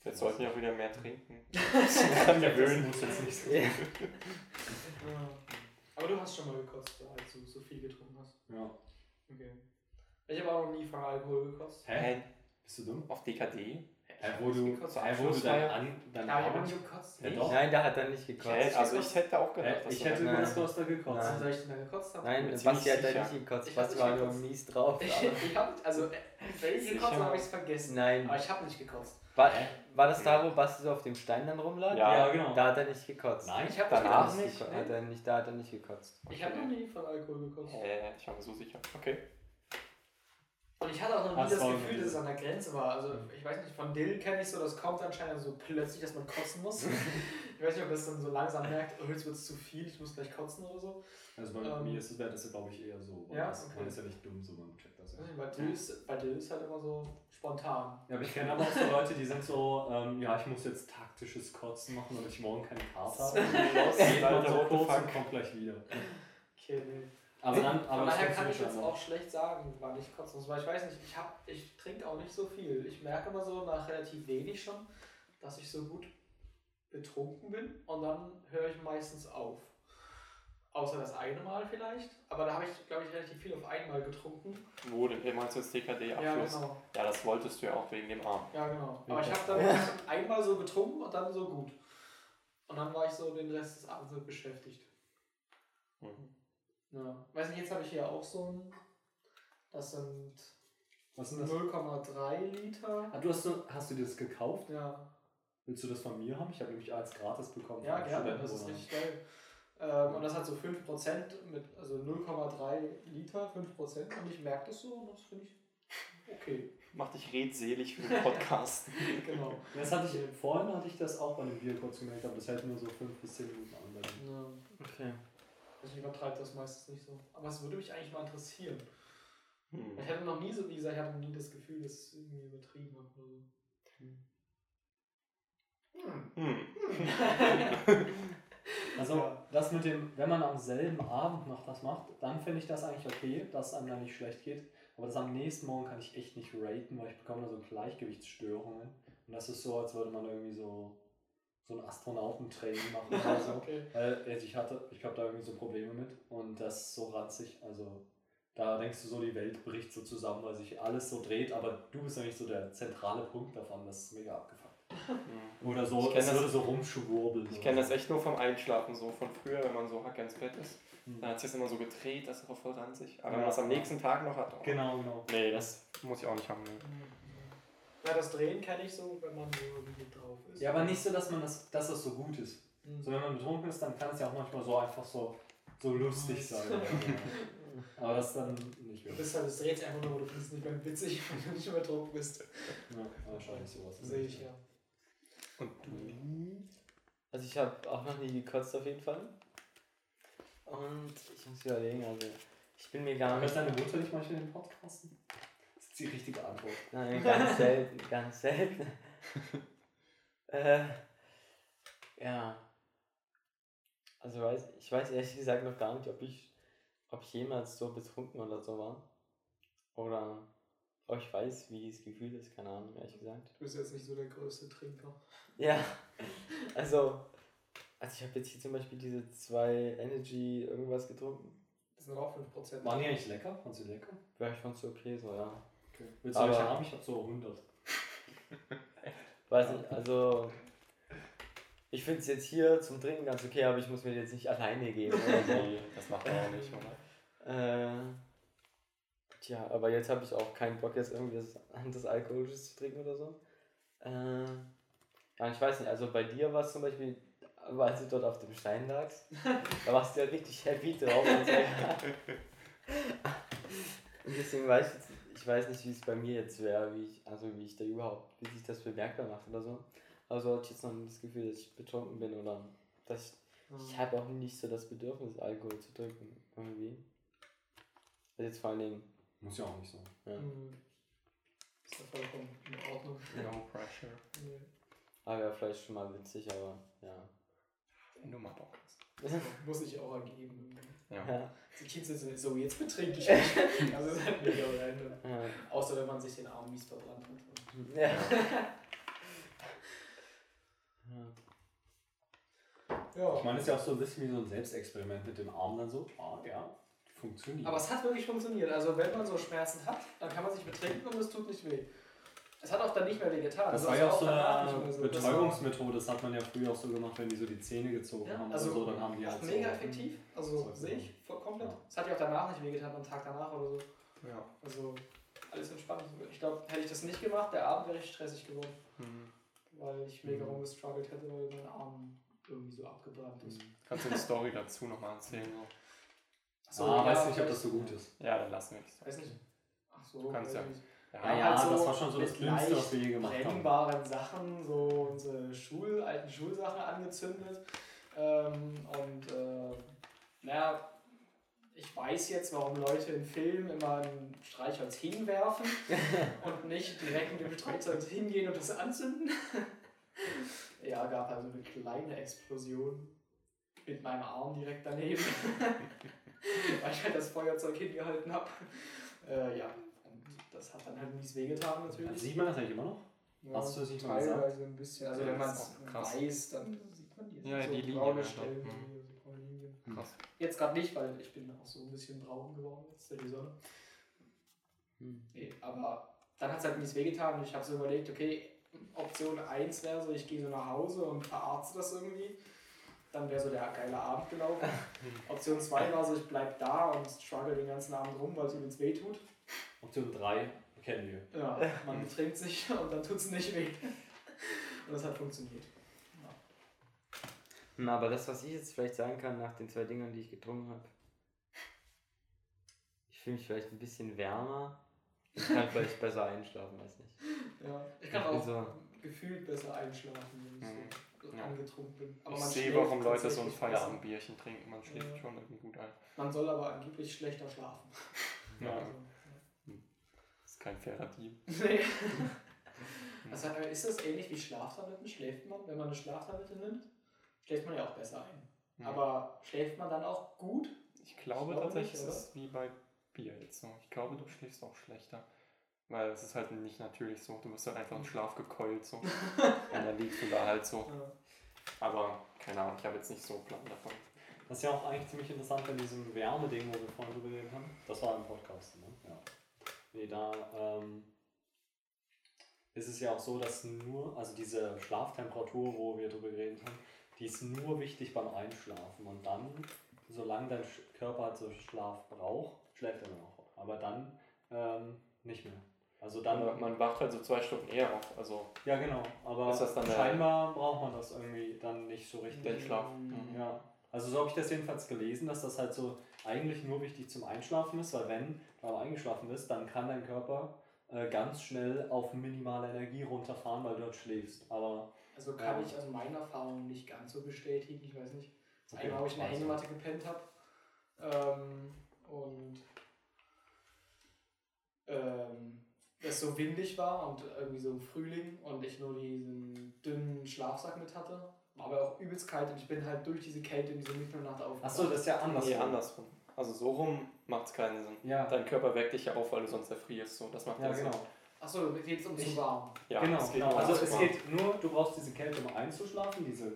Jetzt sollten wir auch wieder mehr trinken. (laughs) Das gewöhnen. muss jetzt nicht so. Ja. Ja. Aber du hast schon mal gekotzt, als du so viel getrunken hast. Ja. Okay. Ich habe auch noch nie von Alkohol gekotzt. Hä? Hä? Bist du dumm? Auf DKD? Hä, wo du, hä, wo du dein, an, dein ich habe Arm- nie gekotzt. Ja, doch. Nein, der hat dann nicht gekotzt. Hä? Also ich hätte auch gedacht, Hä, dass ich du hätte Nein. hast da gekotzt. Nein. soll ich denn da gekotzt haben? Nein, bin Basti ziemlich hat da sicher. nicht gekotzt. Ich hab Basti nicht war nur gekotzt. mies drauf. Ich, (laughs) aber- ich hab, also, äh, wenn ich gekotzt habe, habe ich es vergessen. Nein. Aber ich habe nicht gekotzt. War, war das da, wo Basti so auf dem Stein dann rumlag? Ja. Ja, genau. Da hat er nicht gekotzt. Nein, Ich habe Danach nicht nicht. gekotzt. Hat er nicht, da hat er nicht gekotzt. Ich habe noch nie von Alkohol gekotzt. Hä? Ich war mir so sicher. Okay. Und ich hatte auch noch nie Ach, das Gefühl, dass es an der Grenze war. Also ich weiß nicht, von Dill kenne ich so, das kommt anscheinend so plötzlich, dass man kotzen muss. (laughs) ich weiß nicht, ob das dann so langsam merkt, oh, jetzt wird es zu viel, ich muss gleich kotzen oder so. Also bei Ähm, mir ist es, wäre das glaube ich eher so. weil ja, das, okay. Man ist ja nicht dumm, so man checkt das ja. Bei Dill ist, bei Dill ist halt immer so spontan. Ja, aber ich kenne aber auch so Leute, die sind so, ähm, ja, ich muss jetzt taktisches Kotzen machen, damit ich morgen keinen Kater habe. (laughs) Geht man so kurz und kommt gleich wieder. Okay, nee. Aber dann, aber Von das daher kann ich jetzt auch schlecht sagen, wann ich kotzen muss, weil ich weiß nicht, ich, hab, ich trinke auch nicht so viel. Ich merke immer so nach relativ wenig schon, dass ich so gut betrunken bin und dann höre ich meistens auf. Außer das eine Mal vielleicht, aber da habe ich, glaube ich, relativ viel auf einmal getrunken. Wo denn? Meinst du jetzt DKD-Abschluss? Ja, Ja, genau. das wolltest du ja auch wegen dem Arm. Ja, genau. Ja, Aber ich habe dann einmal so getrunken und dann so gut. Und dann war ich so den Rest des Abends beschäftigt. Mhm. Ja. Weiß nicht, jetzt habe ich hier auch so ein. Das sind Was ist denn das? 0,3 Liter. Ah, du hast, so, hast du dir das gekauft? Ja, Willst du das von mir haben? Ich habe nämlich als gratis bekommen. ja gerne, das ist richtig geil. Ähm, und das hat so 5% mit, also 0,3 Liter, 5% und ich merke das so und das finde ich okay. Mach dich redselig für den Podcast. (laughs) genau. Das hatte ich, vorhin hatte ich das auch bei dem Bier kurz gemerkt, aber das hält nur so 5 bis 10 Minuten an. Ja. Okay. Also ich übertreibe das meistens nicht so. Aber es würde mich eigentlich mal interessieren. Hm. Ich hatte noch nie so, wie gesagt, ich hatte nie das Gefühl, dass es irgendwie übertrieben habe oder so. Hm. Hm. (laughs) Also Ja. das mit dem, wenn man am selben Abend noch das macht, dann finde ich das eigentlich okay, dass es einem da nicht schlecht geht. Aber das am nächsten Morgen kann ich echt nicht raten, weil ich bekomme da so Gleichgewichtsstörungen. Und das ist so, als würde man irgendwie so, so ein Astronautentraining machen oder so. (laughs) okay. Weil also ich hatte, ich habe da irgendwie so Probleme mit und das ist so ranzig. Also da denkst du so, die Welt bricht so zusammen, weil sich alles so dreht, aber du bist eigentlich so der zentrale Punkt davon, das ist mega abgefuckt. Hm. Oder so, es das- würde so rumschwurbeln. Ich kenne das echt nur vom Einschlafen, so von früher, wenn man so hack ins Bett ist. Hm. Dann hat sich das immer so gedreht, das ist auch voll ranzig. Aber Ja. wenn man es am nächsten Tag noch hat, oh. Genau, genau. Nee, das muss ich auch nicht haben. Ne. Ja, das Drehen kenne ich so, wenn man so irgendwie drauf ist. Ja, aber nicht so, dass man das, dass das so gut ist. Mhm. So, wenn man betrunken ist, dann kann es ja auch manchmal so einfach so, so lustig sein. (laughs) aber das dann nicht Du mehr. bist halt, es dreht sich einfach nur, du findest es nicht mehr witzig, (laughs) wenn du nicht übertrunken bist. Ja, wahrscheinlich sowas. Das sehe ich ja. Und du? Also ich habe auch noch nie gekotzt auf jeden Fall. Und ich muss überlegen, also ich bin mir gar Hört nicht. deine Mutter nicht manchmal den Podcasten? Das ist die richtige Antwort. Nein, ganz selten, ganz selten. (laughs) äh, ja. Also weiß, ich weiß ehrlich gesagt noch gar nicht, ob ich, ob ich jemals so betrunken oder so war. Oder oh, ich weiß, wie das Gefühl ist, keine Ahnung, ehrlich gesagt. Du bist jetzt nicht so der größte Trinker. Ja, also, also ich habe jetzt hier zum Beispiel diese zwei Energy irgendwas getrunken. Das sind auch 5%. Waren die eigentlich lecker? Fandst du lecker? Ja, ich fand's okay so, ja. Okay. Willst du Aber- welche haben? Ich hab so 100. Weiß nicht, also ich finde es jetzt hier zum Trinken ganz okay, aber ich muss mir jetzt nicht alleine geben oder so. Das macht man auch nicht, oder? Äh, tja, aber jetzt habe ich auch keinen Bock, jetzt irgendwie das, das Alkoholisches zu trinken oder so. Äh, ja, ich weiß nicht, also bei dir war es zum Beispiel, als du dort auf dem Stein lagst, (laughs) da warst du ja richtig happy drauf. Und, (laughs) so. und deswegen weiß ich, jetzt, ich weiß nicht, wie es bei mir jetzt wäre, wie ich, also wie ich da überhaupt, wie sich das bemerkbar macht oder so. Also hatte ich jetzt noch nicht das Gefühl, dass ich betrunken bin oder dass ich ich habe auch nicht so das Bedürfnis, Alkohol zu trinken, irgendwie. Also jetzt vor allen Dingen, Muss ja auch nicht sein. ja. Mhm. Ist ja vollkommen in Ordnung. No pressure. Nee. Aber ja, vielleicht schon mal witzig, aber ja. Wenn du mal Bock hast. (laughs) Muss ich auch ergeben. Ja. Ja, Die Kids sind so, jetzt betrink ich mich. Also, das (laughs) ist halt mega random. ja. Außer wenn man sich den Arm mies verbrannt hat. ja. Ja. Ich meine, es ist ja auch so ein bisschen wie so ein Selbstexperiment mit dem Arm dann so. Ah, ja, funktioniert. Aber es hat wirklich funktioniert. Also wenn man so Schmerzen hat, dann kann man sich betrinken und es tut nicht weh. Es hat auch dann nicht mehr weh getan. das Also war es ja auch so eine so. Das war- Betäubungsmethode, das hat man ja früher auch so gemacht, wenn die so die Zähne gezogen Ja, haben also so, dann haben die auch halt mega so, effektiv. Also So, sehe ich komplett. Ja. Es hat ja auch danach nicht weh getan, am Tag danach oder so. Ja. Also alles entspannt. Ich glaube, hätte ich das nicht gemacht, der Abend wäre richtig stressig geworden. Hm. Weil ich mega Mhm. rumgestruggelt hätte, weil mein Arm irgendwie so abgebrannt ist. Kannst du eine Story dazu nochmal erzählen? So? Achso, ah, ja, weiß nicht, ob das so gut ist. Ja, dann lassen wir es. Weiß nicht. Ach so, Du kannst ja- nicht. Ja, Ja, ja, halt so das war schon so das Schlimmste, was wir je gemacht haben. brennbaren Sachen, so unsere Schul, alten Schulsachen angezündet. Ähm, und äh, naja, ich weiß jetzt, warum Leute in Filmen immer ein Streichholz hinwerfen (laughs) und nicht direkt mit dem Streichholz hingehen und das anzünden. (laughs) ja, gab also eine kleine Explosion mit meinem Arm direkt daneben, (laughs) weil ich halt das Feuerzeug hingehalten habe. Äh, ja, das hat dann halt mies wehgetan natürlich. Sieht man das eigentlich immer noch? Ja, Hast du es nicht mal gesagt? teilweise ein bisschen. Also Ja, wenn man es weiß, dann sieht man die. Ja, so die Linien braune einfach. Stellen. Mhm. hier, so braune Linien. Krass. Jetzt gerade nicht, weil ich bin auch so ein bisschen braun geworden jetzt die Sonne. Hm. Nee, aber dann hat es halt mies wehgetan und ich habe so überlegt, okay, Option 1 wäre so, ich gehe so nach Hause und verarzte das irgendwie. Dann wäre so der geile Abend gelaufen. (laughs) Option 2 war so, ich bleib da und struggle den ganzen Abend rum, weil es übelst weh tut. Option 3 kennen wir. Ja, man (laughs) betrinkt sich und dann tut es nicht weh. Und das hat funktioniert. Na, aber das, was ich jetzt vielleicht sagen kann nach den zwei Dingern, die ich getrunken habe, ich fühle mich vielleicht ein bisschen wärmer. Ich kann (laughs) vielleicht besser einschlafen, weiß nicht. Ja, ich kann Ich auch so- gefühlt besser einschlafen, wenn ich so Ja. angetrunken bin. Aber ich man sehe, warum Leute so ein. Feierabendbierchen trinken. Man schläft Ja. schon irgendwie gut ein. Man soll aber angeblich schlechter schlafen. Ja. (laughs) Also, ist kein fairer Deal. (laughs) nee. Also, äh, ist das ähnlich wie Schlaftabletten? Schläft man, wenn man eine Schlaftablette nimmt? Schläft man ja auch besser ein. Ja. Aber schläft man dann auch gut? Ich glaube Ich glaube tatsächlich, nicht, ist es wie bei Bier jetzt so. Ich glaube, du schläfst auch schlechter. Weil es ist halt nicht natürlich so. Du wirst halt einfach in Schlaf gekeult so. (laughs) Und dann liegst du da halt so. Ja. Aber keine Ahnung, ich habe jetzt nicht so Plan davon. Das ist ja auch eigentlich ziemlich interessant bei diesem Wärmeding, wo wir vorhin drüber geredet haben. Das war im Podcast, ne? Ja. Nee, da ähm, ist es ja auch so, dass nur, also diese Schlaftemperatur, wo wir drüber geredet haben, die ist nur wichtig beim Einschlafen. Und dann, solange dein Körper halt so Schlaf braucht, schläft er dann auch. Aber dann ähm, nicht mehr. Also dann, Dann, man wacht halt so zwei Stunden eher auf. Also ja genau, aber Ist das dann der- scheinbar braucht man das irgendwie dann nicht so richtig. den Schlaf. Mhm. Ja, also so habe ich das jedenfalls gelesen, dass das halt so eigentlich nur wichtig zum Einschlafen ist, weil wenn du aber eingeschlafen bist, dann kann dein Körper äh, ganz schnell auf minimale Energie runterfahren, weil du dort schläfst. Aber Also kann Ja. ich aus meiner Erfahrung nicht ganz so bestätigen. Ich weiß nicht. Das Okay, eine Mal, wo ich in der. Hängematte gepennt habe. Ähm, und ähm, es so windig war und irgendwie so im Frühling und ich nur diesen dünnen Schlafsack mit hatte. War aber auch übelst kalt und ich bin halt durch diese Kälte in diese Mitternacht aufgewacht. achso, das ist ja anders. Nee, andersrum. Also so rum macht es keinen Sinn. Ja, Dein Körper weckt dich ja auf, weil du sonst erfrierst. So, das macht ja ja Sinn. genau. Achso, mir geht es um Ich- zu warm. Ja, genau, es geht genau. Also es geht nur, du brauchst diese Kälte, um einzuschlafen, diese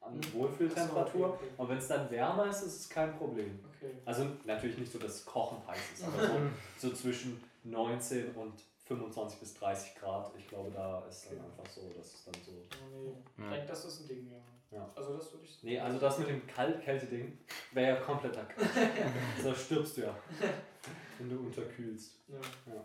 an Mhm. Wohlfühltemperatur. Okay, okay. Und wenn es dann wärmer ist, ist es kein Problem. Okay. Also natürlich nicht so, dass es kochend heiß ist, aber so, (laughs) so zwischen 19 und 25 bis 30 Grad. Ich glaube, da ist dann einfach so, dass es dann so. Oh, nee. Ja. Ich denke, das ist ein Ding, ja. Ja. Also das würde ich Nee, also das mit dem Kalt-Kälte-Ding wäre ja kompletter Quatsch. (laughs) da stirbst du ja, wenn du unterkühlst. Ja.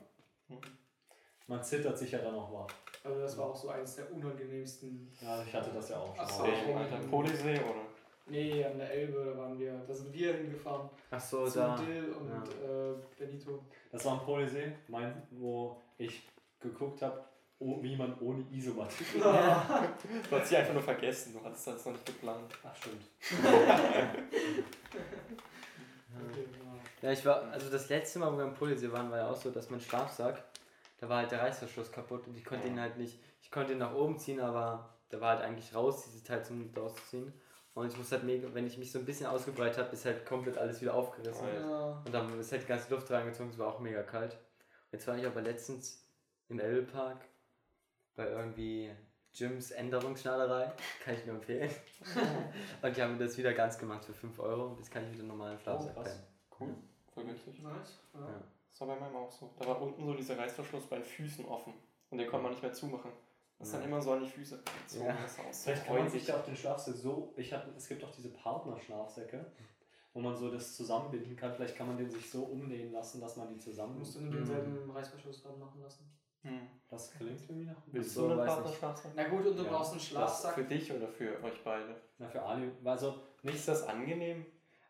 Man zittert sich ja dann auch wach. Also das war auch so eines der unangenehmsten. Ja, ich hatte das ja auch schon. Ach so. mal. Alter, Polysee oder? Nee, an der Elbe, da waren wir, da sind wir hingefahren. Ach so, zu da. Dill und äh, Benito. Das war ein Polysee, mein, wo ich geguckt habe, oh, wie man ohne Isomatte. (laughs) (laughs) Du hast sie einfach nur vergessen, du hattest das noch nicht geplant. Ach stimmt. (laughs) Ja. Ja, ich war, also das letzte Mal, wo wir am Polisee waren, war ja auch so, dass mein Schlafsack, da war halt der Reißverschluss kaputt und ich konnte ihn halt nicht, ich konnte ihn nach oben ziehen, aber der war halt eigentlich raus, dieses Teil zum rauszuziehen. Und ich muss halt mega, wenn ich mich so ein bisschen ausgebreitet habe, ist halt komplett alles wieder aufgerissen. Oh, ja. Und dann ist halt die ganze Luft reingezogen, es war auch mega kalt. Jetzt war ich aber letztens im Elbe-Park bei irgendwie Gyms Änderungsschneiderei, (laughs) kann ich nur empfehlen. (laughs) und die haben mir das wieder ganz gemacht für 5 Euro und jetzt kann ich wieder normalen Schlafsack Oh. Cool, voll günstig. Nice. Ja. Ja. Das war bei meinem auch so. Da war unten so dieser Reißverschluss bei den Füßen offen. Und den konnte man nicht mehr zumachen. Das ist dann immer so an die Füße gezogen. Ja. Das aus. Vielleicht kann man sich ja auch den Schlafsack so. Ich hatte, es gibt auch diese Partnerschlafsäcke, wo man so das zusammenbinden kann. Vielleicht kann man den sich so umnähen lassen, dass man die zusammen. Musst du nur denselben Reißverschluss dran machen lassen. Hm. Das klingt irgendwie nach. Willst So, du einen Partnerschlafsack? Na gut, und du Ja. brauchst einen Schlafsack. Für dich oder für euch beide? Na, für Ali. Also nicht Ist das angenehm?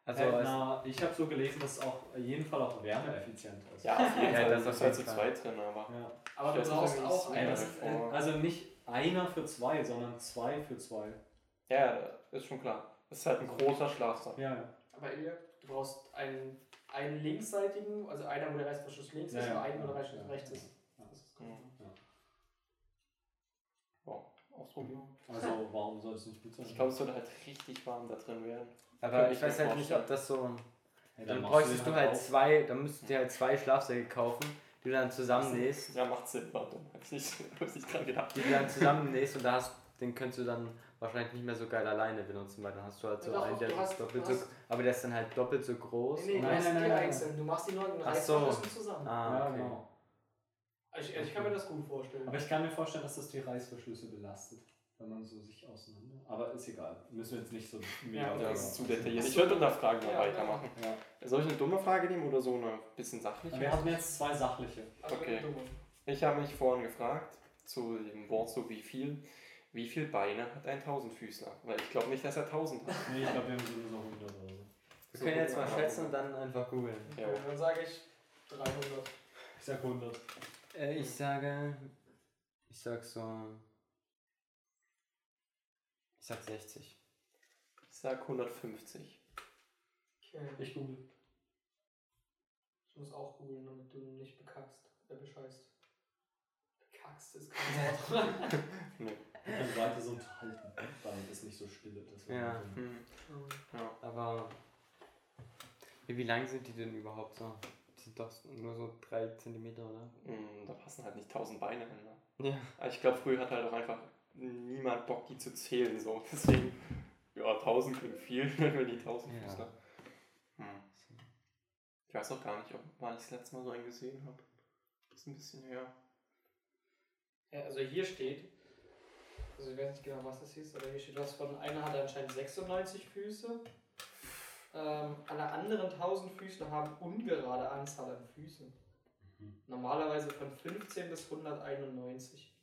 Also, äh, na, ich habe so gelesen, dass es auf jeden Fall auch wärmeeffizient ist. Ja, auf jeden Ja, Fall. das ist halt zu zweit drin, aber. Ja. Aber du brauchst auch einen. äh, also nicht einer für zwei, sondern zwei für zwei. Ja, ist schon klar. Das ist halt ein großer Schlafsack. Ja, ja. Aber Ilja, du brauchst einen, einen linksseitigen, also einer, wo der Reißverschluss links Ja, ist ja. und einen, wo der Reißverschluss ja, rechts ist. Ja. Das ist Mhm. gut. Wow, ausprobieren. Also warum soll es nicht gut sein? Ich glaube, es würde halt richtig warm da drin werden. aber könnte ich weiß halt nicht, ob das so. Ja, Dann machst bräuchtest du halt auf. zwei, dann müsstest du dir halt zwei Schlafsäcke kaufen, die du dann zusammennähst. Ja, macht Sinn, warte. Hab ich nicht, (laughs) hab nicht dran gedacht. Die du dann zusammennähst und da hast, den könntest du dann wahrscheinlich nicht mehr so geil alleine benutzen, weil dann hast du halt so Ja, doch, einen, der ist doppelt so. Aber der ist dann halt doppelt so groß. Nee, nee, und- du Nein, nein, nein, nein. einzeln. Du machst die nur in Ach so. Zusammen. Ah, Ja, okay. genau. Ich, ich kann mir das gut vorstellen. Aber ich kann mir vorstellen, dass das die Reißverschlüsse belastet, wenn man so sich auseinander. Aber ist egal. Müssen wir jetzt nicht so mega. Ja, das ist zu detailliert. Ich so. würde unter Fragen mal Ja, weitermachen. Ja. Soll ich eine dumme Frage nehmen oder so eine bisschen sachliche? Wir haben jetzt zwei sachliche. Also okay. Ich habe mich vorhin gefragt, zu dem Wort so wie viel, wie viel Beine hat ein Tausendfüßler? Weil ich glaube nicht, dass er tausend hat. Nee, ich glaube, wir haben so nur so 100 oder so. Wir können jetzt mal schätzen und dann einfach googeln. Ja. Okay, dann sage ich 300. Ich sag 100. Äh, ich sage. Ich sag so. Ich sag 60. Ich sag 150. Okay. Ich google. Ich muss auch googeln, damit du nicht bekackst. Äh, bescheißt. Bekackst ist kein (laughs) Wort. Nee. (laughs) Können weiter so unterhalten, damit es nicht so still ist. Ja. Hm. Ja. Aber. Wie, wie lang sind die denn überhaupt so? Sind doch nur so 3 cm, oder? Hm, Da passen halt nicht tausend Beine hin. Ne? Ja. Aber ich glaube, früher hat halt auch einfach niemand Bock, die zu zählen. So. (laughs) Deswegen, ja, 1000 klingt viel, (laughs) wenn die 1000 Ja. Füßler. Hm. Ich weiß auch gar nicht, ob wann ich das letzte Mal so einen gesehen habe. Das ist ein bisschen her. Ja, also hier steht, also ich weiß nicht genau, was das hieß, aber hier steht was von, einer hat anscheinend 96 Füße. Ähm, alle anderen 1000 Füßler haben ungerade Anzahl an Füßen. Mhm. Normalerweise von 15 bis 191.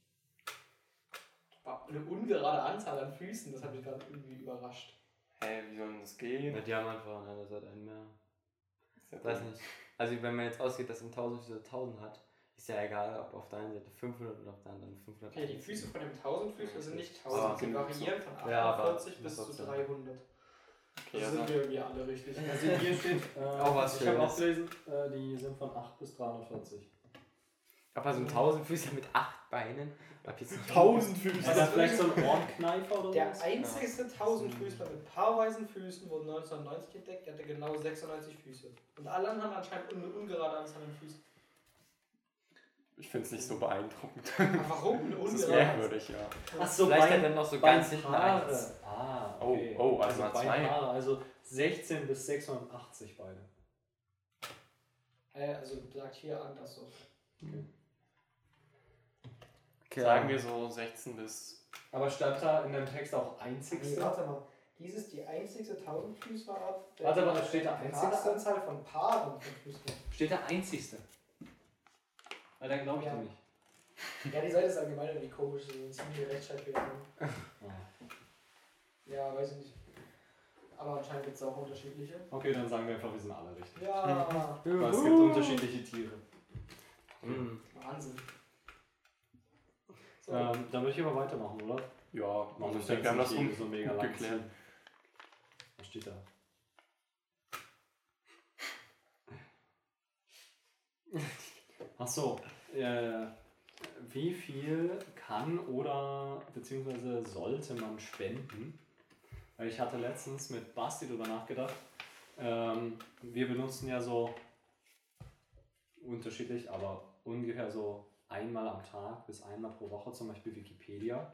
Wow, Eine ungerade Anzahl an Füßen, das hat mich gerade irgendwie überrascht. Hä, wie soll denn das gehen? Ja, die haben einfach an einer Seite einen mehr. Ja Weiß nicht. Also, wenn man jetzt ausgeht, dass ein 1000 Füße 1000 hat, ist ja egal, ob auf der einen Seite 500 oder auf der anderen 500. Okay, die Füße von dem 1000 Füßler sind nicht Ah, 1000, sie variieren von Ja, aber 48 bis zu trotzdem. 300. Okay, Das also, sind wir irgendwie alle richtig. Also hier (laughs) steht, äh, Auch was ich habe auch gelesen, äh, die sind von 8 bis 340. Aber so ein 1000 Füße mit 8 Beinen. Hab jetzt nicht 1000 Füße. Ist das vielleicht so ein Ohrenkneifer oder Der so? einzigste Tausendfüßler mit paarweisen Füßen wurde 1990 entdeckt, der hatte genau 96 Füße. Und alle anderen haben anscheinend eine ungerade Anzahl an Füßen. Ich finde es nicht so beeindruckend. Aber warum? Eine Das ist ungerade merkwürdig, ja. Ach so, Vielleicht Bein- hat er noch so ganz hinten eins. Oh, okay. oh, also mal zwei. Beinpaare, also 16 bis 680 Beine. Hä, also sagt hier anders so. Okay, Sagen wir so 16 bis. Aber stand da in dem Text auch Nee, einzigste? warte mal. Dies ist die einzigste Tausendfüßlerart. Warte mal, da steht da einzigste? Anzahl von Paaren von Füßlern. Steht da einzigste? Weil dann glaube ich Ja. dir nicht. Ja, die Seite ist allgemein irgendwie komisch, so eine ziemliche Rechtschreibfehler. (laughs) Ja, weiß ich nicht. Aber anscheinend gibt es auch unterschiedliche. Okay, dann sagen wir einfach, wir sind alle richtig. Ja, Weil es gibt unterschiedliche Tiere. Mhm. Wahnsinn. So, Ähm, dann würde ich aber weitermachen, oder? Ja, Man ich muss denke, wir haben das um nicht so mega lang geklärt. Was steht da? (laughs) Ach so, äh, wie viel kann oder beziehungsweise sollte man spenden? Weil ich hatte letztens mit Basti darüber nachgedacht. Ähm, wir benutzen ja so unterschiedlich, aber ungefähr so einmal am Tag bis einmal pro Woche zum Beispiel Wikipedia.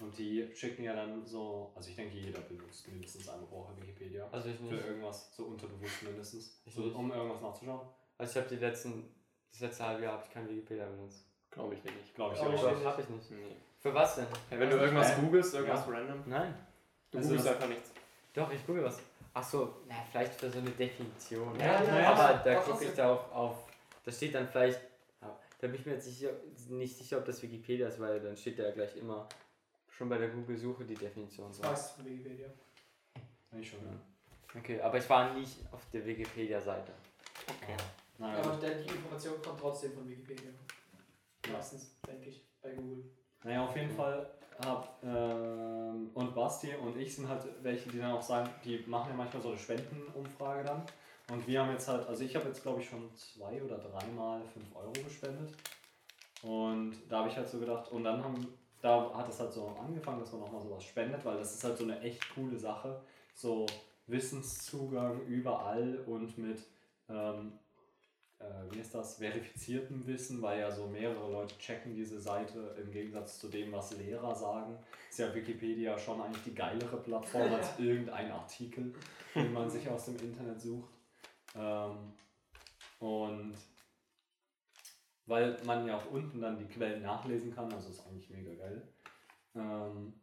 Und die schicken ja dann so, also ich denke, jeder benutzt mindestens einmal pro Woche Wikipedia. Also ich Für nicht. irgendwas, so unterbewusst mindestens. Ich So, nicht. um irgendwas nachzuschauen. Also ich habe die letzten, das letzte halbe Jahr habe ich kein Wikipedia benutzt. Glaube ich nicht. Glaube ich Glaub auch. ich nicht. nicht. Habe ich nicht. Nee. Für was denn? Hey, wenn du irgendwas googelst, irgendwas ja. random, Nein. Du Also googelst einfach nichts. Doch, ich gucke was. Ach so, na, vielleicht für so eine Definition. Ja, ja, ja. aber da gucke ich da auch auf. Da steht dann vielleicht. Da bin ich mir jetzt sicher, nicht sicher, ob das Wikipedia ist, weil dann steht da gleich immer schon bei der Google-Suche die Definition. So. von Wikipedia. Eigentlich schon, ja. Okay, aber ich war nicht auf der Wikipedia-Seite. Okay. Naja, Aber der, die Information kommt trotzdem von Wikipedia. Ja. Meistens, denke ich, bei Google. naja, auf jeden Fall hab, ähm, und Basti und ich sind halt welche, die dann auch sagen, die machen ja manchmal so eine Spendenumfrage dann. Und wir haben jetzt halt, also ich habe jetzt glaube ich schon zwei oder dreimal 5 Euro gespendet. Und da habe ich halt so gedacht, und dann haben, da hat es halt so angefangen, dass man nochmal sowas spendet, weil das ist halt so eine echt coole Sache. So Wissenszugang überall und mit, ähm, äh, wie ist das, verifiziertem Wissen, weil ja so mehrere Leute checken diese Seite im Gegensatz zu dem, was Lehrer sagen. Ist ja Wikipedia schon eigentlich die geilere Plattform als (laughs) irgendein Artikel, den man sich aus dem Internet sucht. Ähm, und weil man ja auch unten dann die Quellen nachlesen kann, also ist eigentlich mega geil. Ähm,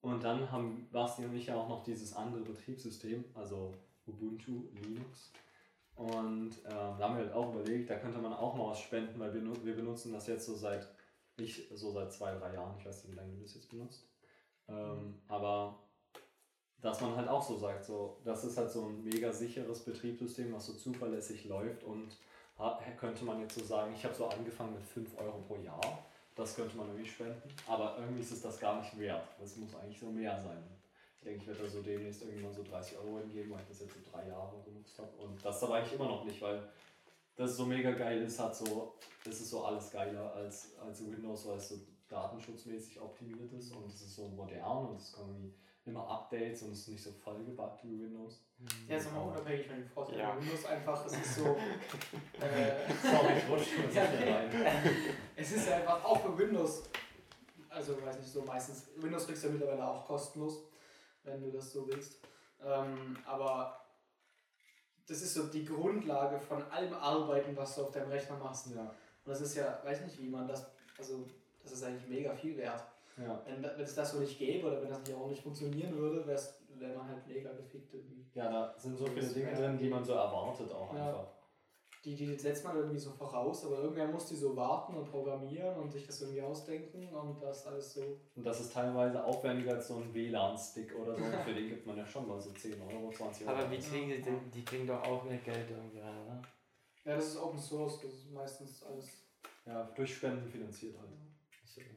und dann haben Basti und ich ja auch noch dieses andere Betriebssystem, also Ubuntu Linux. Und ähm, da haben wir halt auch überlegt, da könnte man auch mal was spenden, weil wir, wir benutzen das jetzt so seit, ich so seit zwei, drei Jahren, ich weiß nicht, wie lange du das jetzt benutzt. Ähm, aber dass man halt auch so sagt, so, das ist halt so ein mega sicheres Betriebssystem, was so zuverlässig läuft und könnte man jetzt so sagen, ich habe so angefangen mit 5 Euro pro Jahr, das könnte man irgendwie spenden, aber irgendwie ist es das gar nicht wert, das muss eigentlich so mehr sein. Ich denke, ich werde da so demnächst irgendwann so 30 Euro hingeben, weil ich das jetzt so drei Jahre genutzt habe und das aber eigentlich immer noch nicht, weil das so mega geil ist, hat so, das ist so alles geiler als, als Windows, weil es so datenschutzmäßig optimiert ist und es ist so modern und es kommen irgendwie immer Updates und es ist nicht so vollgebackt wie Windows. Ja, ist aber unabhängig von den Vorteilen. Ja. Windows einfach, es ist so. (laughs) äh, Sorry, ich rutsche mir Ja, rein. (laughs) es ist einfach auch für Windows, also weiß nicht so meistens, Windows kriegst du ja mittlerweile auch kostenlos, wenn du das so willst. Ähm, aber das ist so die Grundlage von allem Arbeiten, was du auf deinem Rechner machst. Ja, Und das ist ja, weiß nicht, wie man das, also das ist eigentlich mega viel wert. ja. Wenn, wenn es das so nicht gäbe oder wenn das nicht auch nicht funktionieren würde, wäre man halt mega gefickt irgendwie. ja, da sind so viele Dinge drin, die man so erwartet auch einfach. Die, die setzt man irgendwie so voraus, aber irgendwer muss die so warten und programmieren und sich das irgendwie ausdenken und das alles so. Und das ist teilweise aufwendiger als so ein WLAN-Stick oder so. (laughs) Für den gibt man ja schon mal so 10 Euro, 20 Euro. Aber wie kriegen die denn? Die kriegen doch auch ihr Geld irgendwie rein, oder? Ja, das ist Open Source, das ist meistens alles. Ja, durch Spenden finanziert halt.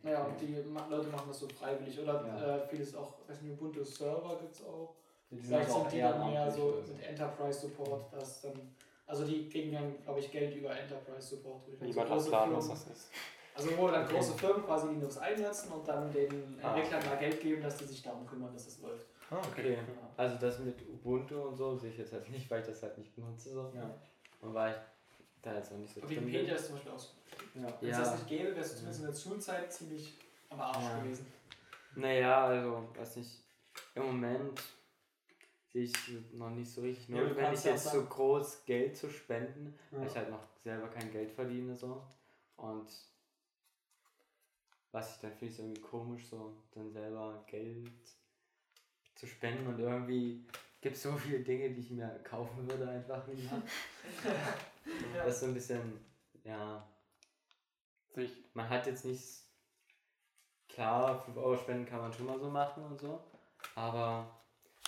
Naja, und die Leute machen das so freiwillig. Oder Ja. äh, vieles auch, weiß nicht, Ubuntu Server gibt es auch. Die sind Vielleicht also auch sind die dann mehr so mit Enterprise Support, das dann. Also die kriegen dann, glaube ich, Geld über Enterprise Support. Also das große laden, was Firmen. das ist. Also wo dann große Firmen quasi Linux einsetzen und dann den Ah. Entwicklern mal Geld geben, dass die sich darum kümmern, dass das läuft. Ah, Okay. Ja. Also das mit Ubuntu und so sehe ich jetzt halt nicht, weil ich das halt nicht benutze. So. Ja. Und war ich da jetzt auch nicht so Wikipedia bin. ist zum Beispiel auch so. Ja. Wenn es Ja. das nicht gäbe, wärst du zumindest in der Schulzeit ziemlich am Arsch Ja. gewesen. Naja, also, weiß nicht. Im Moment sehe ich noch nicht so richtig Ja, notwendig, jetzt so groß Geld zu spenden, weil Ja. ich halt noch selber kein Geld verdiene. so Und was ich dann finde so irgendwie komisch, so dann selber Geld zu spenden und irgendwie gibt es so viele Dinge, die ich mir kaufen würde, einfach lieber. (laughs) Ja. Das ist so ein bisschen, ja, man hat jetzt nicht. Klar, 5 Euro spenden kann man schon mal so machen und so. Aber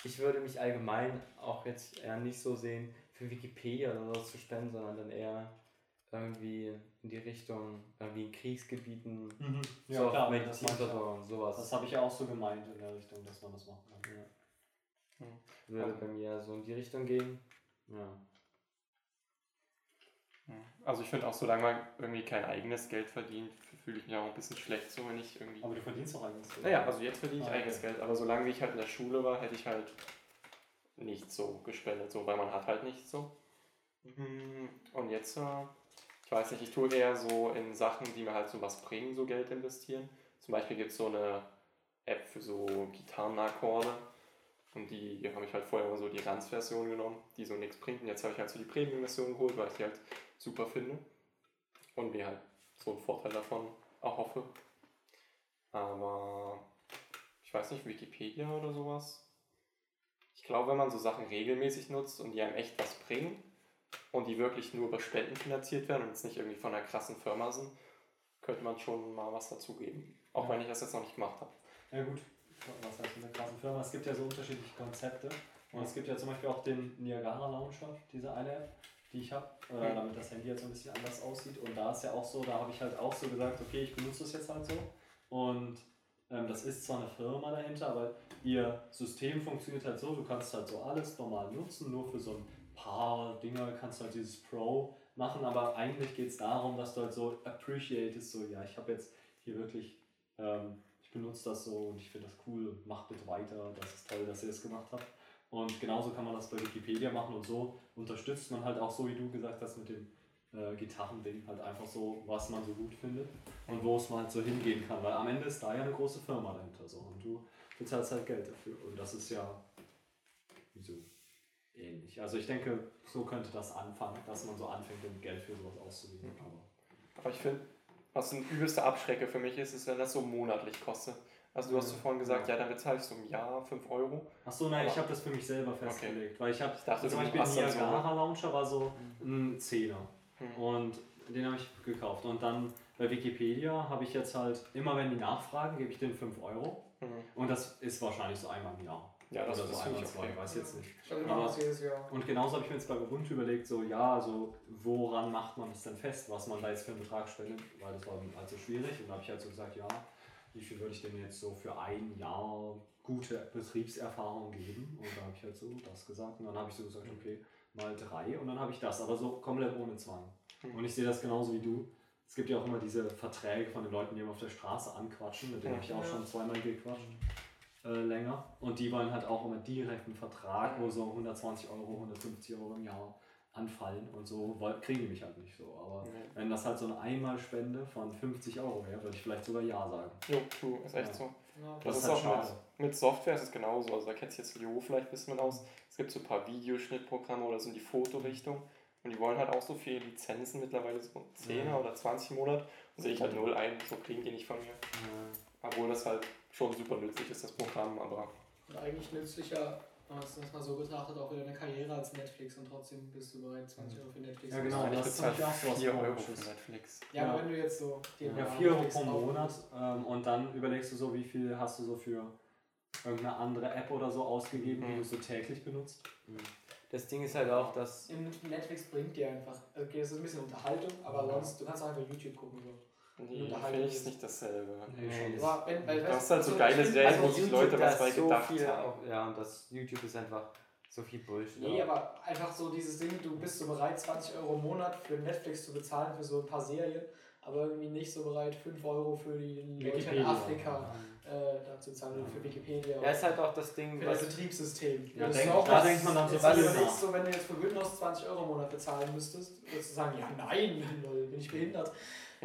ich würde mich allgemein auch jetzt eher nicht so sehen, für Wikipedia oder so zu spenden, sondern dann eher irgendwie in die Richtung, irgendwie in Kriegsgebieten, Mhm. so Ja, auf klar. Medizinversorgung und sowas. das habe ich ja auch so gemeint in der Richtung, dass man das machen kann. Ja. würde bei mir so in die Richtung gehen. Ja. also ich finde auch, solange man irgendwie kein eigenes Geld verdient, fühle ich mich auch ein bisschen schlecht, so wenn ich irgendwie. Aber du verdienst auch eigenes Geld. Naja, also jetzt verdiene ich Ah, okay. eigenes Geld, aber solange ich halt in der Schule war, hätte ich halt nicht so gespendet, so, weil man hat halt nicht so. Mhm, Und jetzt, äh, ich weiß nicht, ich tue eher so in Sachen, die mir halt so was bringen, so Geld investieren. Zum Beispiel gibt es so eine App für so Gitarrenakkorde und die habe ich halt vorher immer so die Ranz-Version genommen, die so nichts bringt. Und jetzt habe ich halt so die Premium-Version geholt, weil ich die halt super finde und mir halt so einen Vorteil davon erhoffe. Aber ich weiß nicht, Wikipedia oder sowas. Ich glaube, wenn man so Sachen regelmäßig nutzt und die einem echt was bringen und die wirklich nur über Spenden finanziert werden und jetzt nicht irgendwie von einer krassen Firma sind, könnte man schon mal was dazugeben. Auch Ja. wenn ich das jetzt noch nicht gemacht habe. Ja gut, was heißt mit einer krassen Firma? Es gibt ja so unterschiedliche Konzepte. Und es gibt ja zum Beispiel auch den Niagara Launcher, diese eine App, die ich habe, äh, Mhm. damit das Handy jetzt so ein bisschen anders aussieht. Und da ist ja auch so, da habe ich halt auch so gesagt, okay, ich benutze das jetzt halt so. Und ähm, das ist zwar eine Firma dahinter, aber ihr System funktioniert halt so, du kannst halt so alles normal nutzen, nur für so ein paar Dinge kannst du halt dieses Pro machen, aber eigentlich geht es darum, dass du halt so appreciatest, so ja, ich habe jetzt hier wirklich, ähm, ich benutze das so und ich finde das cool und macht bitte weiter, das ist toll, dass ihr das gemacht habt. Und genauso kann man das bei Wikipedia machen und so unterstützt man halt auch so, wie du gesagt hast, mit dem äh, Gitarrending halt einfach so, was man so gut findet und wo es mal halt so hingehen kann, weil am Ende ist da ja eine große Firma dahinter so und du bezahlst halt Geld dafür und das ist ja so ähnlich. Also ich denke, so könnte das anfangen, dass man so anfängt, Geld für sowas auszugeben. Aber Aber ich finde, was ein übelste Abschrecke für mich ist, ist, wenn das so monatlich kostet. Also du hast so vorhin gesagt, ja, dann bezahle ich so im Jahr 5 Euro. Ach so, nein, Aber- ich habe das für mich selber festgelegt, weil ich habe Ich dachte, zum du Beispiel hast dann so- Niagara Launcher war so ein Zehner Hm. und den habe ich gekauft und dann bei Wikipedia habe ich jetzt halt immer wenn die nachfragen, gebe ich denen 5 Euro Mhm. und das ist wahrscheinlich so einmal im Jahr. Ja, das, Oder so einmal ich zwei, okay. weiß jetzt nicht. Ich machen das jedes Jahr. Und genauso habe ich mir jetzt bei Ubuntu überlegt, so ja, also woran macht man das denn fest, was man da jetzt für einen Betrag spendet, weil das war halt so schwierig und da habe ich halt so gesagt, ja, wie viel würde ich denn jetzt so für ein Jahr gute Betriebserfahrung geben? Und da habe ich halt so das gesagt und dann habe ich so gesagt, okay, mal drei und dann habe ich das, aber so komplett ohne Zwang. Mhm. Und ich sehe das genauso wie du. Es gibt ja auch immer diese Verträge von den Leuten, die immer auf der Straße anquatschen, mit denen Ja. habe ich auch Ja. schon zweimal gequatscht äh, länger. Und die wollen halt auch immer direkt einen Vertrag, wo so 120 Euro, 150 Euro im Jahr anfallen und so kriegen die mich halt nicht so. Aber Nee. wenn das halt so eine Einmalspende von 50 Euro wäre, würde ich vielleicht sogar Ja sagen. Jo, true, ist echt Ja. so. Ja, Das, ist ist halt auch schade. mit, mit Software ist es genauso. Also da kennt sich jetzt Jo vielleicht ein bisschen aus. Es gibt so ein paar Videoschnittprogramme oder so in die Fotorichtung. Und die wollen halt auch so viele Lizenzen mittlerweile, so 10er Ja. oder 20 im Monat. Und sehe ich halt null ein, so kriegen die nicht von mir. Ja. Obwohl das halt schon super nützlich ist, das Programm, aber Und eigentlich nützlicher, wenn man es das mal so betrachtet, auch wieder eine Karriere als Netflix und trotzdem bist du bereit, 20 Euro für Netflix Ja, genau. ich das ist sowas 4 Euro für Netflix. Ja, Ja. aber wenn du jetzt so Ja, Jahr 4 Euro pro Monat ähm, und dann überlegst du so, wie viel hast du so für irgendeine andere App oder so ausgegeben, die Mhm. du so täglich benutzt. Das Ding ist halt auch, dass. Netflix bringt dir einfach, okay, es ist ein bisschen Unterhaltung, aber sonst, du kannst auch einfach YouTube gucken. So. Nee, Unterhaltung finde ich ist- nicht dasselbe. Nee, schon. Aber wenn, weil, Du weißt hast halt so also geile Serien, also wo sich Leute da was bei so gedacht viel haben. Auch, ja, und das YouTube ist einfach so viel Bullshit. Nee, aber einfach so dieses Ding, du bist so bereit, 20 Euro im Monat für Netflix zu bezahlen, für so ein paar Serien, aber irgendwie nicht so bereit, 5 Euro für die Leute in Wikipedia. Afrika äh, da zu zahlen oder für Wikipedia. Ja, ist halt auch das Ding, für das was, Betriebssystem. Ja, Das denk- ist auch da denkt man dann so viel überlegst nach. du, wenn du jetzt für Windows 20 Euro im Monat bezahlen müsstest, würdest du sagen, ja nein, (laughs) lol, bin ich behindert.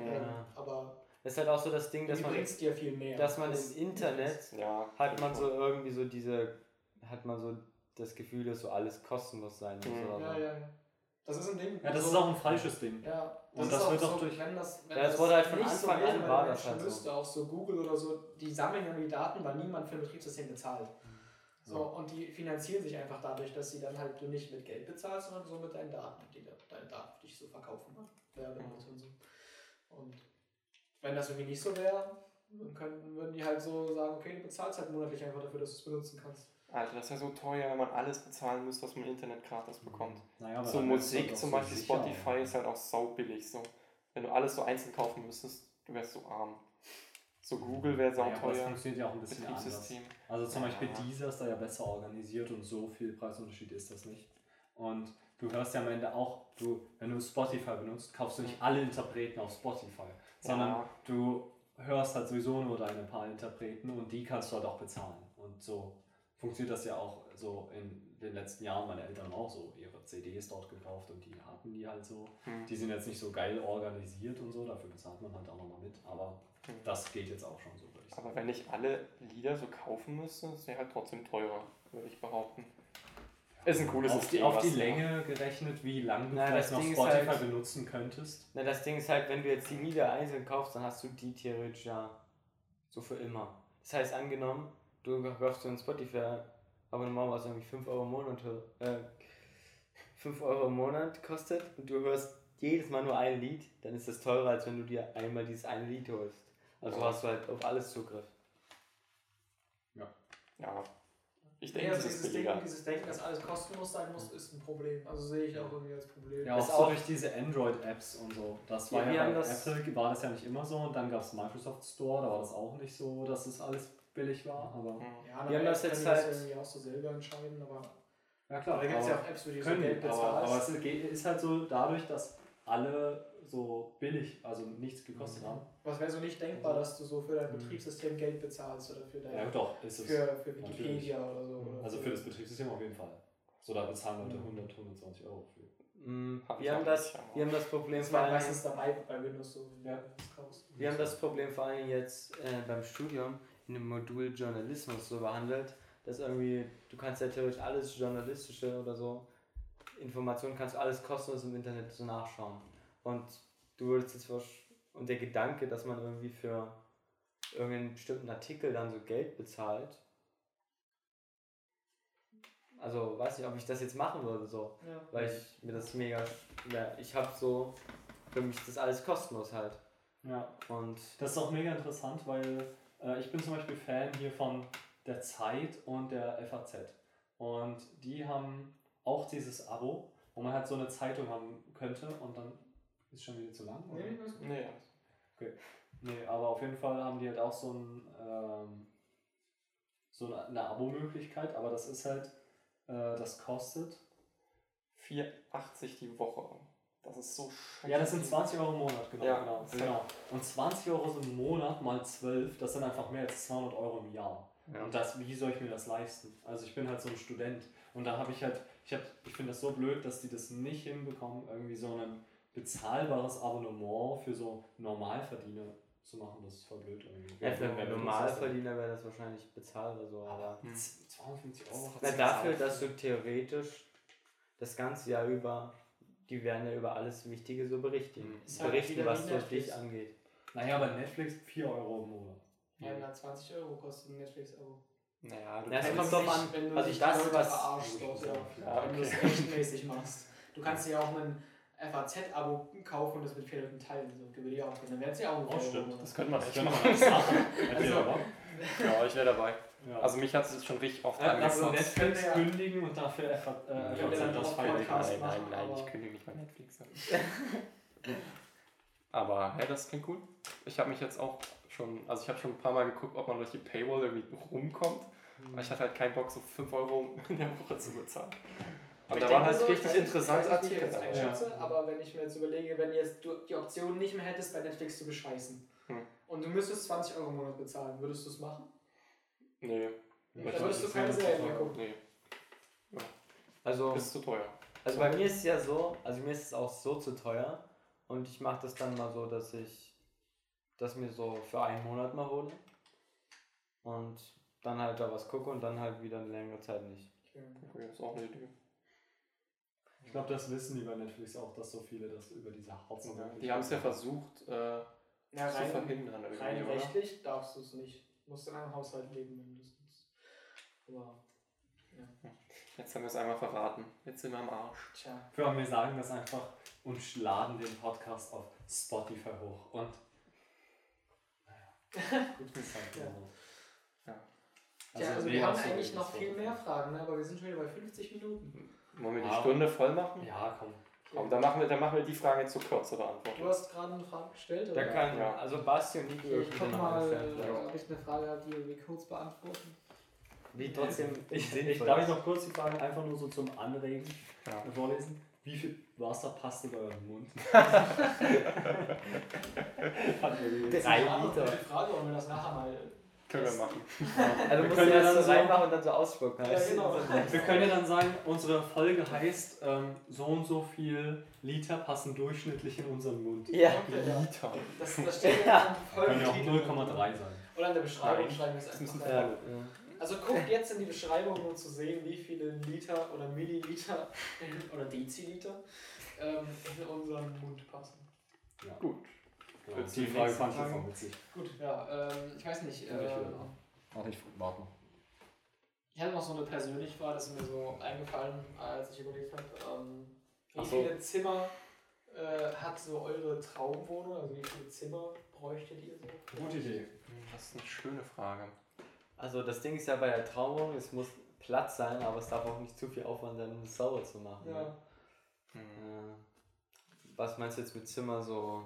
Ähm, Ja. aber ist halt auch so das Ding, dass man, bringt es dir viel mehr. dass man Das- im Internet Ja. hat man so irgendwie so diese, hat man so das Gefühl, dass so alles kostenlos sein muss Mhm. oder Ja, so. ja, ja. Das ist ein Ding. Ja, das so- ist auch ein falsches Ding. Ja, Und ist das auch wird doch so, durch- Wenn das, wenn Ja, das das wurde halt von nicht so Anfang wäre, an weil war das halt Mensch so. müsste, auch so Google oder so, die sammeln ja nur die Daten, weil niemand für ein Betriebssystem bezahlt. So, und die finanzieren sich einfach dadurch, dass sie dann halt du nicht mit Geld bezahlst, sondern so mit deinen Daten, die deine Daten für dich so verkaufen. Ne? Werbemit und so. Und wenn das irgendwie nicht so wäre, dann könnten, würden die halt so sagen, okay, du bezahlst halt monatlich einfach dafür, dass du es benutzen kannst. Alter, das ist ja so teuer, wenn man alles bezahlen muss, was man im Internet gratis bekommt. Naja, aber So Musik zum so Beispiel, sicher. Spotify ist halt auch sau billig. So. Wenn du alles so einzeln kaufen müsstest, du wärst so arm. So Google wäre sau Naja, aber das teuer. funktioniert ja auch ein bisschen anders. Also zum Beispiel Ja. dieser ist da ja besser organisiert und so viel Preisunterschied ist das nicht. Und du hörst ja am Ende auch, du, wenn du Spotify benutzt, kaufst du nicht alle Interpreten auf Spotify, sondern Ja. du hörst halt sowieso nur deine paar Interpreten und die kannst du halt auch bezahlen. Und so funktioniert das ja auch so in den letzten Jahren. Meine Eltern haben auch so ihre CDs dort gekauft und die hatten die halt so. Hm. Die sind jetzt nicht so geil organisiert und so, dafür bezahlt man halt auch nochmal mit. Aber Hm. das geht jetzt auch schon so, würde ich sagen. Aber wenn ich alle Lieder so kaufen müsste, der halt trotzdem teurer, würde ich behaupten. Ist ein cooles auf System. die, auf die Länge gerechnet, wie lange du Na, vielleicht das noch Ding Spotify halt- benutzen könntest. Na, das Ding ist halt, wenn du jetzt die Lieder einzeln kaufst, dann hast du die theoretisch ja so für immer. Das heißt, angenommen, du kaufst dir ein Spotify-Abonnement, was irgendwie 5 Euro im Monat, äh, 5 Euro im Monat kostet und du hörst jedes Mal nur ein Lied, dann ist das teurer, als wenn du dir einmal dieses eine Lied holst. Also hast du halt auf alles Zugriff. Ja. Ich Ja, denke, also das ist dieses, Ding, dieses Denken, dass alles kostenlos sein muss, ist ein Problem. Also sehe ich auch irgendwie als Problem. Ja, auch Das so auch- durch diese Android-Apps und so. Das Ja, war ja, haben bei das- Apple war das ja nicht immer so und dann gab es Microsoft Store, da war das auch nicht so, dass es alles billig war. Aber Hm. Ja, Wir haben das können jetzt die das halt- irgendwie auch so selber entscheiden, aber ja klar, da gibt es aber ja auch Apps, für die du so können, Geld aber, bezahlst. aber es geht- ist halt so dadurch, dass alle so billig, also nichts gekostet haben. Was wäre so nicht denkbar, dass du so für dein Mhm. Betriebssystem Geld bezahlst oder für dein Ja, doch, ist es. für, für Wikipedia oder so. Oder Also für das Betriebssystem auf jeden Fall. So, da bezahlen Leute Mhm. 100, 120 Euro für. Mm, Hab ich Wir haben, das, wir haben das Problem Das vor allem, meistens dabei bei Windows so, wenn Ja. du das kaufst. wir haben das Problem vor allem jetzt äh, beim Studium in dem Modul Journalismus so behandelt, dass irgendwie, du kannst ja theoretisch alles journalistische oder so, Informationen kannst du alles kostenlos im Internet so nachschauen. Und du würdest jetzt und der Gedanke, dass man irgendwie für irgendeinen bestimmten Artikel dann so Geld bezahlt, also weiß nicht, ob ich das jetzt machen würde so, Ja. weil ich mir das mega, ja, ich habe so, für mich das alles kostenlos halt. Ja. Und Das ist auch mega interessant, weil äh, ich bin zum Beispiel Fan hier von der Zeit und der FAZ. Und die haben auch dieses Abo, wo man halt so eine Zeitung haben könnte und dann ist schon wieder zu lang. Oder? Nee, das- Nee, Nee, aber auf jeden Fall haben die halt auch so, ein, ähm, so eine, eine Abo-Möglichkeit, aber das ist halt, äh, das kostet. 4,80 die Woche. Das ist so scheiße. Ja, das sind 20 Euro im Monat, genau. Ja, genau, genau. Und 20 Euro so im Monat mal 12, das sind einfach mehr als 200 Euro im Jahr. Ja. Und das, wie soll ich mir das leisten? Also ich bin halt so ein Student und da habe ich halt, ich, hab, ich finde das so blöd, dass die das nicht hinbekommen, irgendwie so ein bezahlbares Abonnement für so Normalverdiener zu machen. Das ist voll blöd irgendwie. ja, für einen das? Normalverdiener wäre das wahrscheinlich bezahlbar so, aber. Hm. 250 Euro. Na, dafür, dass du theoretisch das ganze Jahr über, die werden ja über alles Wichtige so berichten. Ist halt Berichten, wieder was wie so Netflix. dich angeht. Naja, aber Netflix 4 Euro im Monat. Ja, 120 Euro kostet ein Netflix-Abo. Naja, du Ja, Wenn kommt dich- an. Wenn du Also dich das, was- ja. Ja, Wenn du es okay. rechtmäßig machst. Du kannst dir auch ein FAZ-Abo kaufen und das mit vier Leuten teilen. So, gebe dir auch. Dann wären es ja auch Oh, stimmt. das könnte man echt machen. wir alles machen. Also- Also, Ja, ich wäre dabei. ja. Also mich hat es jetzt schon richtig oft also angefangen. Netflix Ja. kündigen und dafür FAZ Ja, äh, FAZ dann das Nein, nein, nein, ich kündige nicht bei Netflix. (laughs) aber hä, das klingt gut. Ich habe mich jetzt auch schon, also ich habe schon ein paar Mal geguckt, ob man durch die Paywall irgendwie rumkommt. Aber ich hatte halt keinen Bock, so 5 Euro in der Woche zu bezahlen. Aber ich da waren halt so, richtig ich interessante ich weiß nicht, ich Artikel. das einschätze, aber wenn ich mir jetzt überlege, wenn jetzt du die Option nicht mehr hättest, bei Netflix zu bescheißen Hm. und du müsstest 20 Euro im Monat bezahlen, würdest du es machen? Nee. Da würdest du keine Serien mehr gucken. Nee, Also, ist zu teuer. also bei mir ist es ja so, also mir ist es auch so zu teuer und ich mache das dann mal so, dass ich das mir so für einen Monat mal hole und dann halt da was gucke und dann halt wieder eine längere Zeit nicht. Okay, ist auch eine Idee. Ich glaube, das wissen die bei Netflix auch, dass so viele das über diese Hauptsache. Die haben es ja versucht äh, Ja, zu rein, verhindern irgendwie, rein oder? rechtlich darfst du es nicht. Du musst in einem Haushalt leben, wenn du das nutzt. Aber, Jetzt haben wir es einmal verraten. Jetzt sind wir am Arsch. tja. Für wir sagen das einfach und laden den Podcast auf Spotify hoch. Und. Naja, gut ist halt Ja. so. Ja. Tja, also wir haben eigentlich noch viel mehr Fragen, ne? aber wir sind schon wieder bei 50 Minuten. Wollen wir die Aber- Stunde voll machen? Ja, komm. Komm, dann machen wir, dann machen wir die Frage zu kurz beantworten. Du hast gerade eine Frage gestellt, Da oder? kann, Ja. also Basti und Ich wieder guck mal, äh, ob ich eine Frage habe, die wir kurz beantworten. Wie trotzdem (laughs) Ich, ich, darf ich noch kurz die Frage einfach nur so zum Anregen Ja. vorlesen? Wie viel Wasser passt in euren Mund? (laughs) (laughs) Drei Liter. Die Frage, wollen wir das nachher mal. Können wir machen. (laughs) Also Wir können ja das dann so reinmachen und dann so ausspucken. Ja, genau. Wir können ja dann sagen, unsere Folge heißt, ähm, so und so viel Liter passen durchschnittlich in unseren Mund. Ja. Okay, ja. Liter. Das, das (laughs) steht Ja. Können ja auch Folgentitel. 0,3 sein. Oder in der Beschreibung Nein. schreiben wir es einfach rein. Ja. Also guckt jetzt in die Beschreibung, um zu sehen, wie viele Liter oder Milliliter (laughs) oder Deziliter ähm, in unseren Mund passen. Ja. Gut. Genau. Willst Die Frage fand ich jetzt auch witzig. Gut, ja, ähm, ich weiß nicht. Ja, ich will ähm, auch. Warte, ich warte noch. ich hatte noch so eine persönliche Frage, das ist mir so eingefallen, als ich überlegt habe, ähm, wie so. viele Zimmer äh, hat so eure Traumwohnung? Also wie viele Zimmer bräuchtet ihr so? Gute Idee. Das ist eine schöne Frage. Also das Ding ist ja bei der Traumwohnung, es muss Platz sein, aber es darf auch nicht zu viel Aufwand sein, um es sauber zu machen. Ja. Ne? Hm. Äh, was meinst du jetzt mit Zimmer so?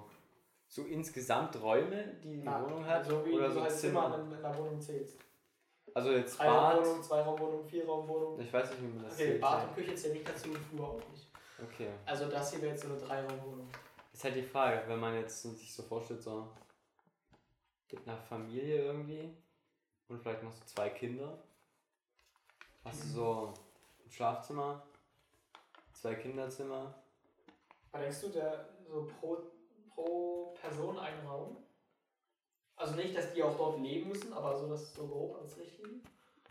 So insgesamt Räume, die die Na, Wohnung hat? So wie oder du so halt Zimmer? Zimmer in, in der Wohnung zählst. Also jetzt Bad. Dreiraumwohnung, Zweiraumwohnung, Vierraumwohnung. Ich weiß nicht, wie man das Okay, zählt. Bad und Küche zählen nicht dazu und Flur auch nicht. Okay. Also das hier wäre jetzt so eine Dreiraumwohnung. Ist halt die Frage, wenn man jetzt sich so vorstellt, so mit einer Familie irgendwie und vielleicht noch so zwei Kinder. Hast du so ein Schlafzimmer, zwei Kinderzimmer. Aber denkst du, der so pro, pro Person einen Raum? Also nicht, dass die auch dort leben müssen, aber so das so grob als Richtlinie?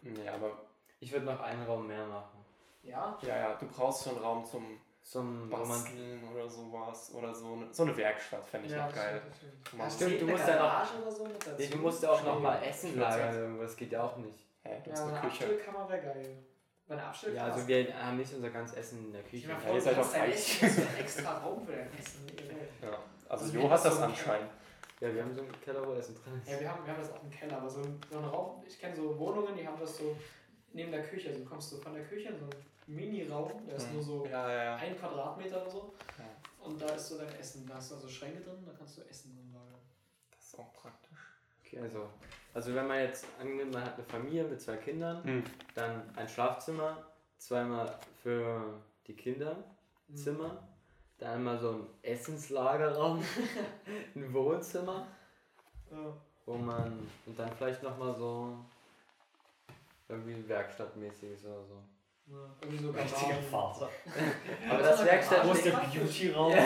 Nee, aber Ich würde noch einen Raum mehr machen. Ja. ja, ja, du brauchst schon Raum zum Zum Basteln oder sowas. Oder so eine, so eine Werkstatt fände ich ja, noch geil. Das stimmt, das Ja, stimmt. du musst ja noch- so mit dazu? Nee, du musst ja auch noch mal. Essen lagern, das geht ja auch nicht. Hä, du Ja, hast eine eine Küche. Abstellkammer wäre geil. Bei einer Ja, Abstellkammer. also wir haben nicht unser ganzes Essen in der Ich Küche. mir Ja, vor, ihr du seid du einen extra Raum für dein Essen. Ja, also Also Jo hat das so- anscheinend. Ja, wir haben so einen Keller, wo Essen drin ist. Ja, wir haben, wir haben das auch im Keller, aber so ein, so ein Raum, ich kenne so Wohnungen, die haben das so neben der Küche. Also du kommst so von der Küche in so einen Mini-Raum, der ist Hm. nur so Ja, ja, ja. ein Quadratmeter oder so. Ja. Und da ist so dein Essen. Da hast du also Schränke drin, da kannst du Essen drin lagern. Das ist auch praktisch. Okay, also, also wenn man jetzt annimmt, man hat eine Familie mit zwei Kindern, Hm. dann ein Schlafzimmer, zweimal für die Kinder, Mhm. Dann einmal so ein Essenslagerraum, (laughs) ein Wohnzimmer, Ja. wo man und dann vielleicht nochmal so irgendwie Werkstattmäßiges oder so. Ja. Irgendwie so Richtiger. Vater. (laughs) Aber das (laughs) Werkstatt Wo ist der. Beauty-Raum? ja.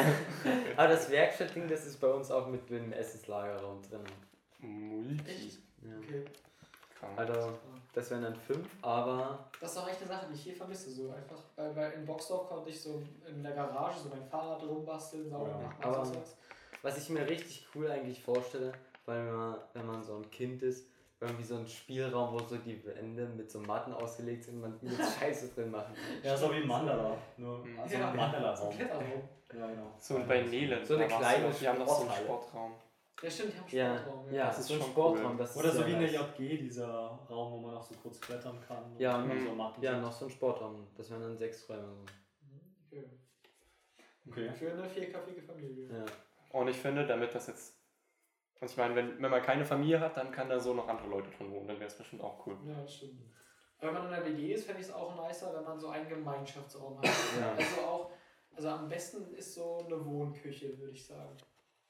Aber das Werkstattding, das ist bei uns auch mit dem Essenslagerraum drin. Multi. Echt? Ja. Okay. Krank. Also, das wären dann fünf, aber Das ist auch echt eine Sache, die ich hier vermisse. So einfach, weil, weil in Boxdorf konnte ich so in der Garage so mein Fahrrad rumbasteln, sauber Ja. machen. Aber- so was ich mir richtig cool eigentlich vorstelle, weil wenn man, wenn man so ein Kind ist, irgendwie so ein Spielraum, wo so die Wände mit so Matten ausgelegt sind, man mit (laughs) Scheiße drin machen. Ja, so wie ein Mandala. Nur also Ja. ein So Mandala-Raum. Ja, genau. So und bei Nelen. So eine kleine Die haben noch so einen Sporthalle. Sportraum. Ja, stimmt, die haben Ja, Sportraum. ja, Das das ist ein schon Sportraum. cool. Das ist Oder so wie in der nice. JG, dieser Raum, wo man noch so kurz klettern kann. Ja, und mhm. so Matten Ja, noch so ein Sportraum. Das wären dann sechs Räume. Okay. Okay. Für eine vierköpfige Familie. Ja. Und ich finde, damit das jetzt. Und ich meine, wenn, wenn man keine Familie hat, dann kann da so noch andere Leute drin wohnen. Dann wäre es bestimmt auch cool. Ja, das stimmt. Wenn man in der WG ist, fände ich es auch nicer, wenn man so einen Gemeinschaftsraum hat. Ja. Also auch, also am besten ist so eine Wohnküche, würde ich sagen.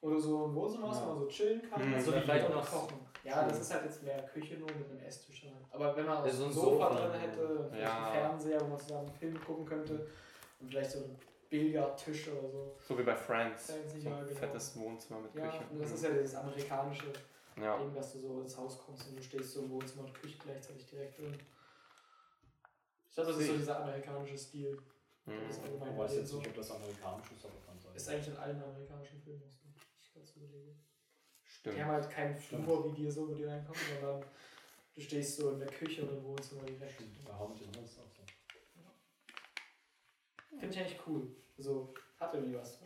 Oder so ein Wohnzimmer, Ja. wo man so chillen kann. Mhm, also so vielleicht noch kochen. Ja, das ist halt jetzt mehr Küche nur mit einem Esstisch. Halt. Aber wenn man so ein ein Sofa, Sofa, drin hätte, vielleicht ja. einen Fernseher, wo man zusammen einen Film gucken könnte und vielleicht so einen Billardtisch oder so. So wie bei Friends. So ein genau. fettes Wohnzimmer mit Ja, Küche. und das ist ja dieses amerikanische ja. Ding, dass du so ins Haus kommst und du stehst so im Wohnzimmer und Küche gleichzeitig direkt drin. Ich glaube, das ist so dieser amerikanische Stil. Mhm. Ich weiß jetzt so. nicht, ob das amerikanisch ist, aber kann sein. Ist eigentlich in allen amerikanischen Filmen so. Dazu überlege. Die Stimmt. haben halt keinen Flur wie dir so, wo die reinkommen, sondern du stehst so in der Küche und im Wohnzimmer direkt. Bei How Much Is auch so. Finde ich eigentlich cool. So, hat irgendwie was.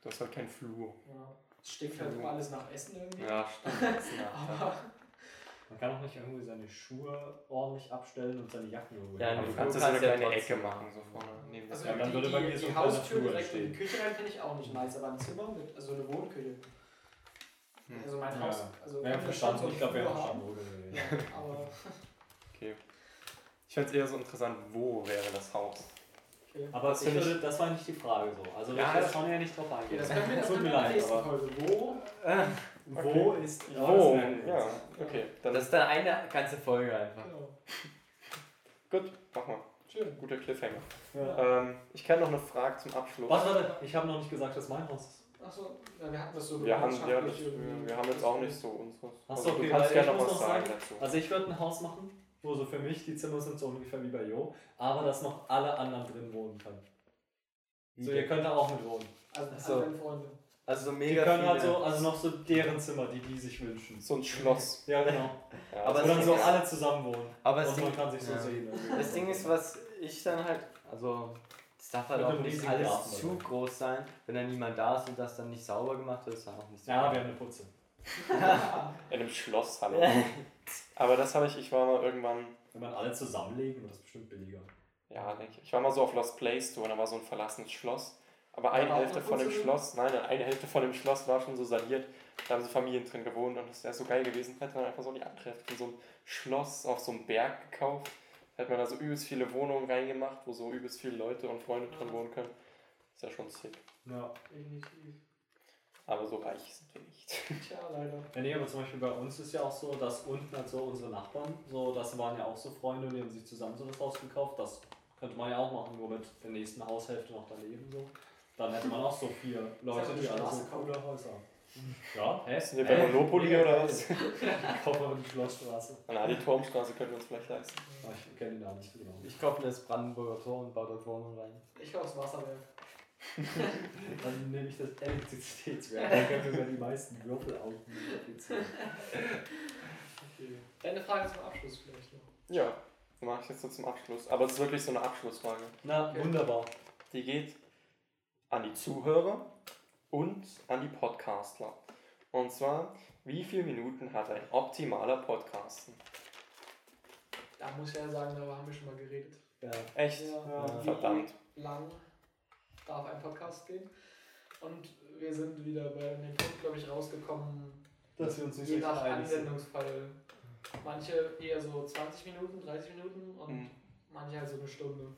Das ist halt kein Flur. Ja. Es stinkt halt immer alles nach Essen irgendwie. Ja, stimmt. Das. (laughs) Aber Man kann auch nicht irgendwie seine Schuhe ordentlich abstellen und seine Jacken irgendwo Ja, du kannst kannst ja so eine ja kleine Ecke machen. machen, so vorne. Neben das also Ja, dann die, würde bei die, mir so die Haustür Flur direkt in die. Küche rein finde ich auch nicht nice, aber ein Zimmer mit, also eine Wohnküche. Hm. Also mein Ja. Haus, also wir verstanden, schon ich glaube, wir haben verstanden, wir. Ja, aber (laughs) Okay. Ich fände es eher so interessant, wo wäre das Haus? okay. Aber Das ich würde, das war nicht die Frage so. Also Ja, wir das- schauen ja nicht drauf eingehen. das können wir, das Tut mir in leid, aber Folge. Wo? wo ist Wo? Ja, okay. Dann Das ist dann eine ganze Folge einfach. Genau. gut, mach mal. Schön. Guter Cliffhanger. Ja. Ähm, ich kenne noch eine Frage zum Abschluss. Warte, warte, ich habe noch nicht gesagt, dass mein Haus ist. Achso, ja, wir hatten das so Wir haben, ja, das, wir haben jetzt auch nicht so unseres. Achso, Also, okay, du kannst gerne ich noch muss was noch sagen sagen, dazu. Also ich würde ein Haus machen, wo so für mich die Zimmer sind so ungefähr wie bei Jo, aber dass noch alle anderen drin wohnen können. So, ihr könnt da auch mit wohnen. Also, also Freunde. Also so Die mega können viele. halt so, also noch so deren Zimmer, die die sich wünschen. So ein Schloss. (laughs) Ja, genau. (laughs) Ja, Aber Wo dann so ist- alle zusammen wohnen. aber das Und Ding, man kann sich so ja. sehen. das Ding ist, was ich dann halt, also es darf halt auch nicht alles Garten zu dabei. groß sein. Wenn dann niemand da ist und das dann nicht sauber gemacht wird, ist dann auch nicht so Ja, geil. wir haben eine Putze. (laughs) In einem Schloss, hallo. Aber das habe ich, ich war mal irgendwann, Wenn man alle zusammenlegen, wird das bestimmt billiger. ja, denke ich. Ich war mal so auf Lost Place Tour und da war so ein verlassenes Schloss. Aber eine Hälfte von dem? Schloss, nein, nein, eine Hälfte von dem Schloss war schon so saniert. Da haben so Familien drin gewohnt und das wäre so geil gewesen. Hätte man einfach so die andere Hälfte von so einem Schloss auf so einem Berg gekauft. Hätte man da so übelst viele Wohnungen reingemacht, wo so übelst viele Leute und Freunde drin wohnen können. Ist ja schon sick. Ja. Definitiv. Aber so reich sind wir nicht. (laughs) Tja, leider. Ja, nee, aber zum Beispiel bei uns ist ja auch so, dass unten halt so unsere Nachbarn, so, das waren ja auch so Freunde und die haben sich zusammen so das Haus gekauft. Das könnte man ja auch machen, nur mit der nächsten Haushälfte noch daneben so. Dann hätte man auch so vier Leute, ich die eine alle so Straße coole Häuser haben. Ja, hä? Sind wir bei Monopoly oder was? Kaufen wir die Schlossstraße. Na, die Turmstraße können wir uns vielleicht leisten. Ah, ich kenne den Namen nicht genau. Ich kaufe mir das Brandenburger Tor und baue dort Wohnungen rein. Ich aufs Wasserwerk. (laughs) Dann nehme ich das Elektrizitätswerk. Dann können wir über die meisten Würfel multiplizieren. Okay. Deine Frage zum Abschluss vielleicht noch. Ja, mache ich jetzt so zum Abschluss. Aber es ist wirklich so eine Abschlussfrage. Na, Okay. wunderbar. Die geht an die Zuhörer und an die Podcastler. Und zwar, wie viele Minuten hat ein optimaler Podcasten? Da muss ich ja sagen, darüber haben wir schon mal geredet. Ja. Echt? Ja, wie Verdammt. lang darf ein Podcast gehen? Und wir sind wieder bei dem Punkt, glaube ich, rausgekommen, Dass wir uns nicht je so nach. Anwendungsfall. Manche eher so 20 Minuten, 30 Minuten und Hm. manche halt so eine Stunde.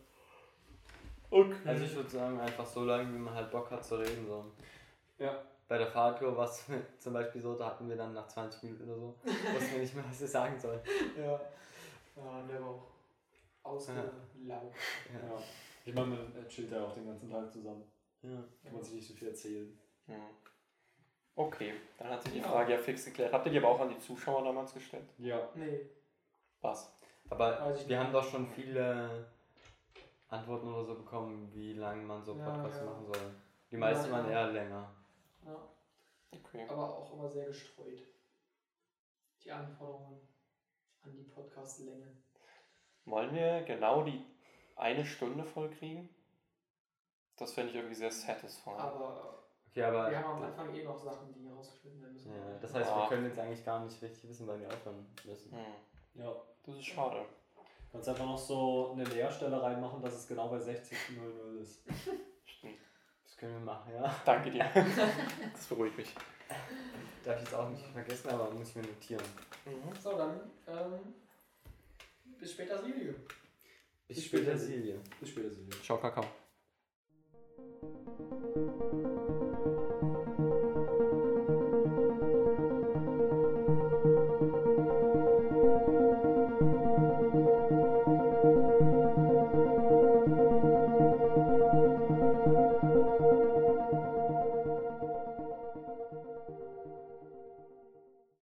Okay. Also ich würde sagen, einfach so lange, wie man halt Bock hat zu reden. So. Ja. Bei der Fahrtour war es (laughs) zum Beispiel so, da hatten wir dann nach 20 Minuten oder so, (laughs) wussten wir nicht mehr, was wir sagen sollen. Ja. Ja, der war auch ausgelaugt. Ja. Ich meine, man chillt ja auch den ganzen Tag zusammen. Ja. Kann man sich nicht so viel erzählen. Hm. Okay, dann hat sich die Ja. Frage ja fix geklärt. Habt ihr die aber auch an die Zuschauer damals gestellt? Ja. Nee, Was? Aber ich wir haben doch schon viele Antworten oder so bekommen, wie lange man so Ja, Podcasts ja. machen soll. Die meisten Ja, waren ja. eher länger. ja. Okay. aber auch immer sehr gestreut. Die Anforderungen an die Podcast-Länge. Wollen wir genau die eine Stunde voll kriegen? Das fände ich irgendwie sehr satisfying. Aber Okay, aber wir haben am Anfang eh noch Sachen, die rausgeschnitten werden müssen. ja, das heißt, Ah. wir können jetzt eigentlich gar nicht richtig wissen, wann wir aufhören müssen. Hm. Ja. Das ist schade. Kannst einfach noch so eine Leerstelle reinmachen, dass es genau bei 60.00 ist. Stimmt. Das können wir machen, ja. Danke dir. (laughs) Das beruhigt mich. Darf ich jetzt auch nicht vergessen, aber muss ich mir notieren. Mhm. So, dann ähm, Bis später, Silje. Ich spiele Silje. Bis später, Silvia. Ciao, Kakao.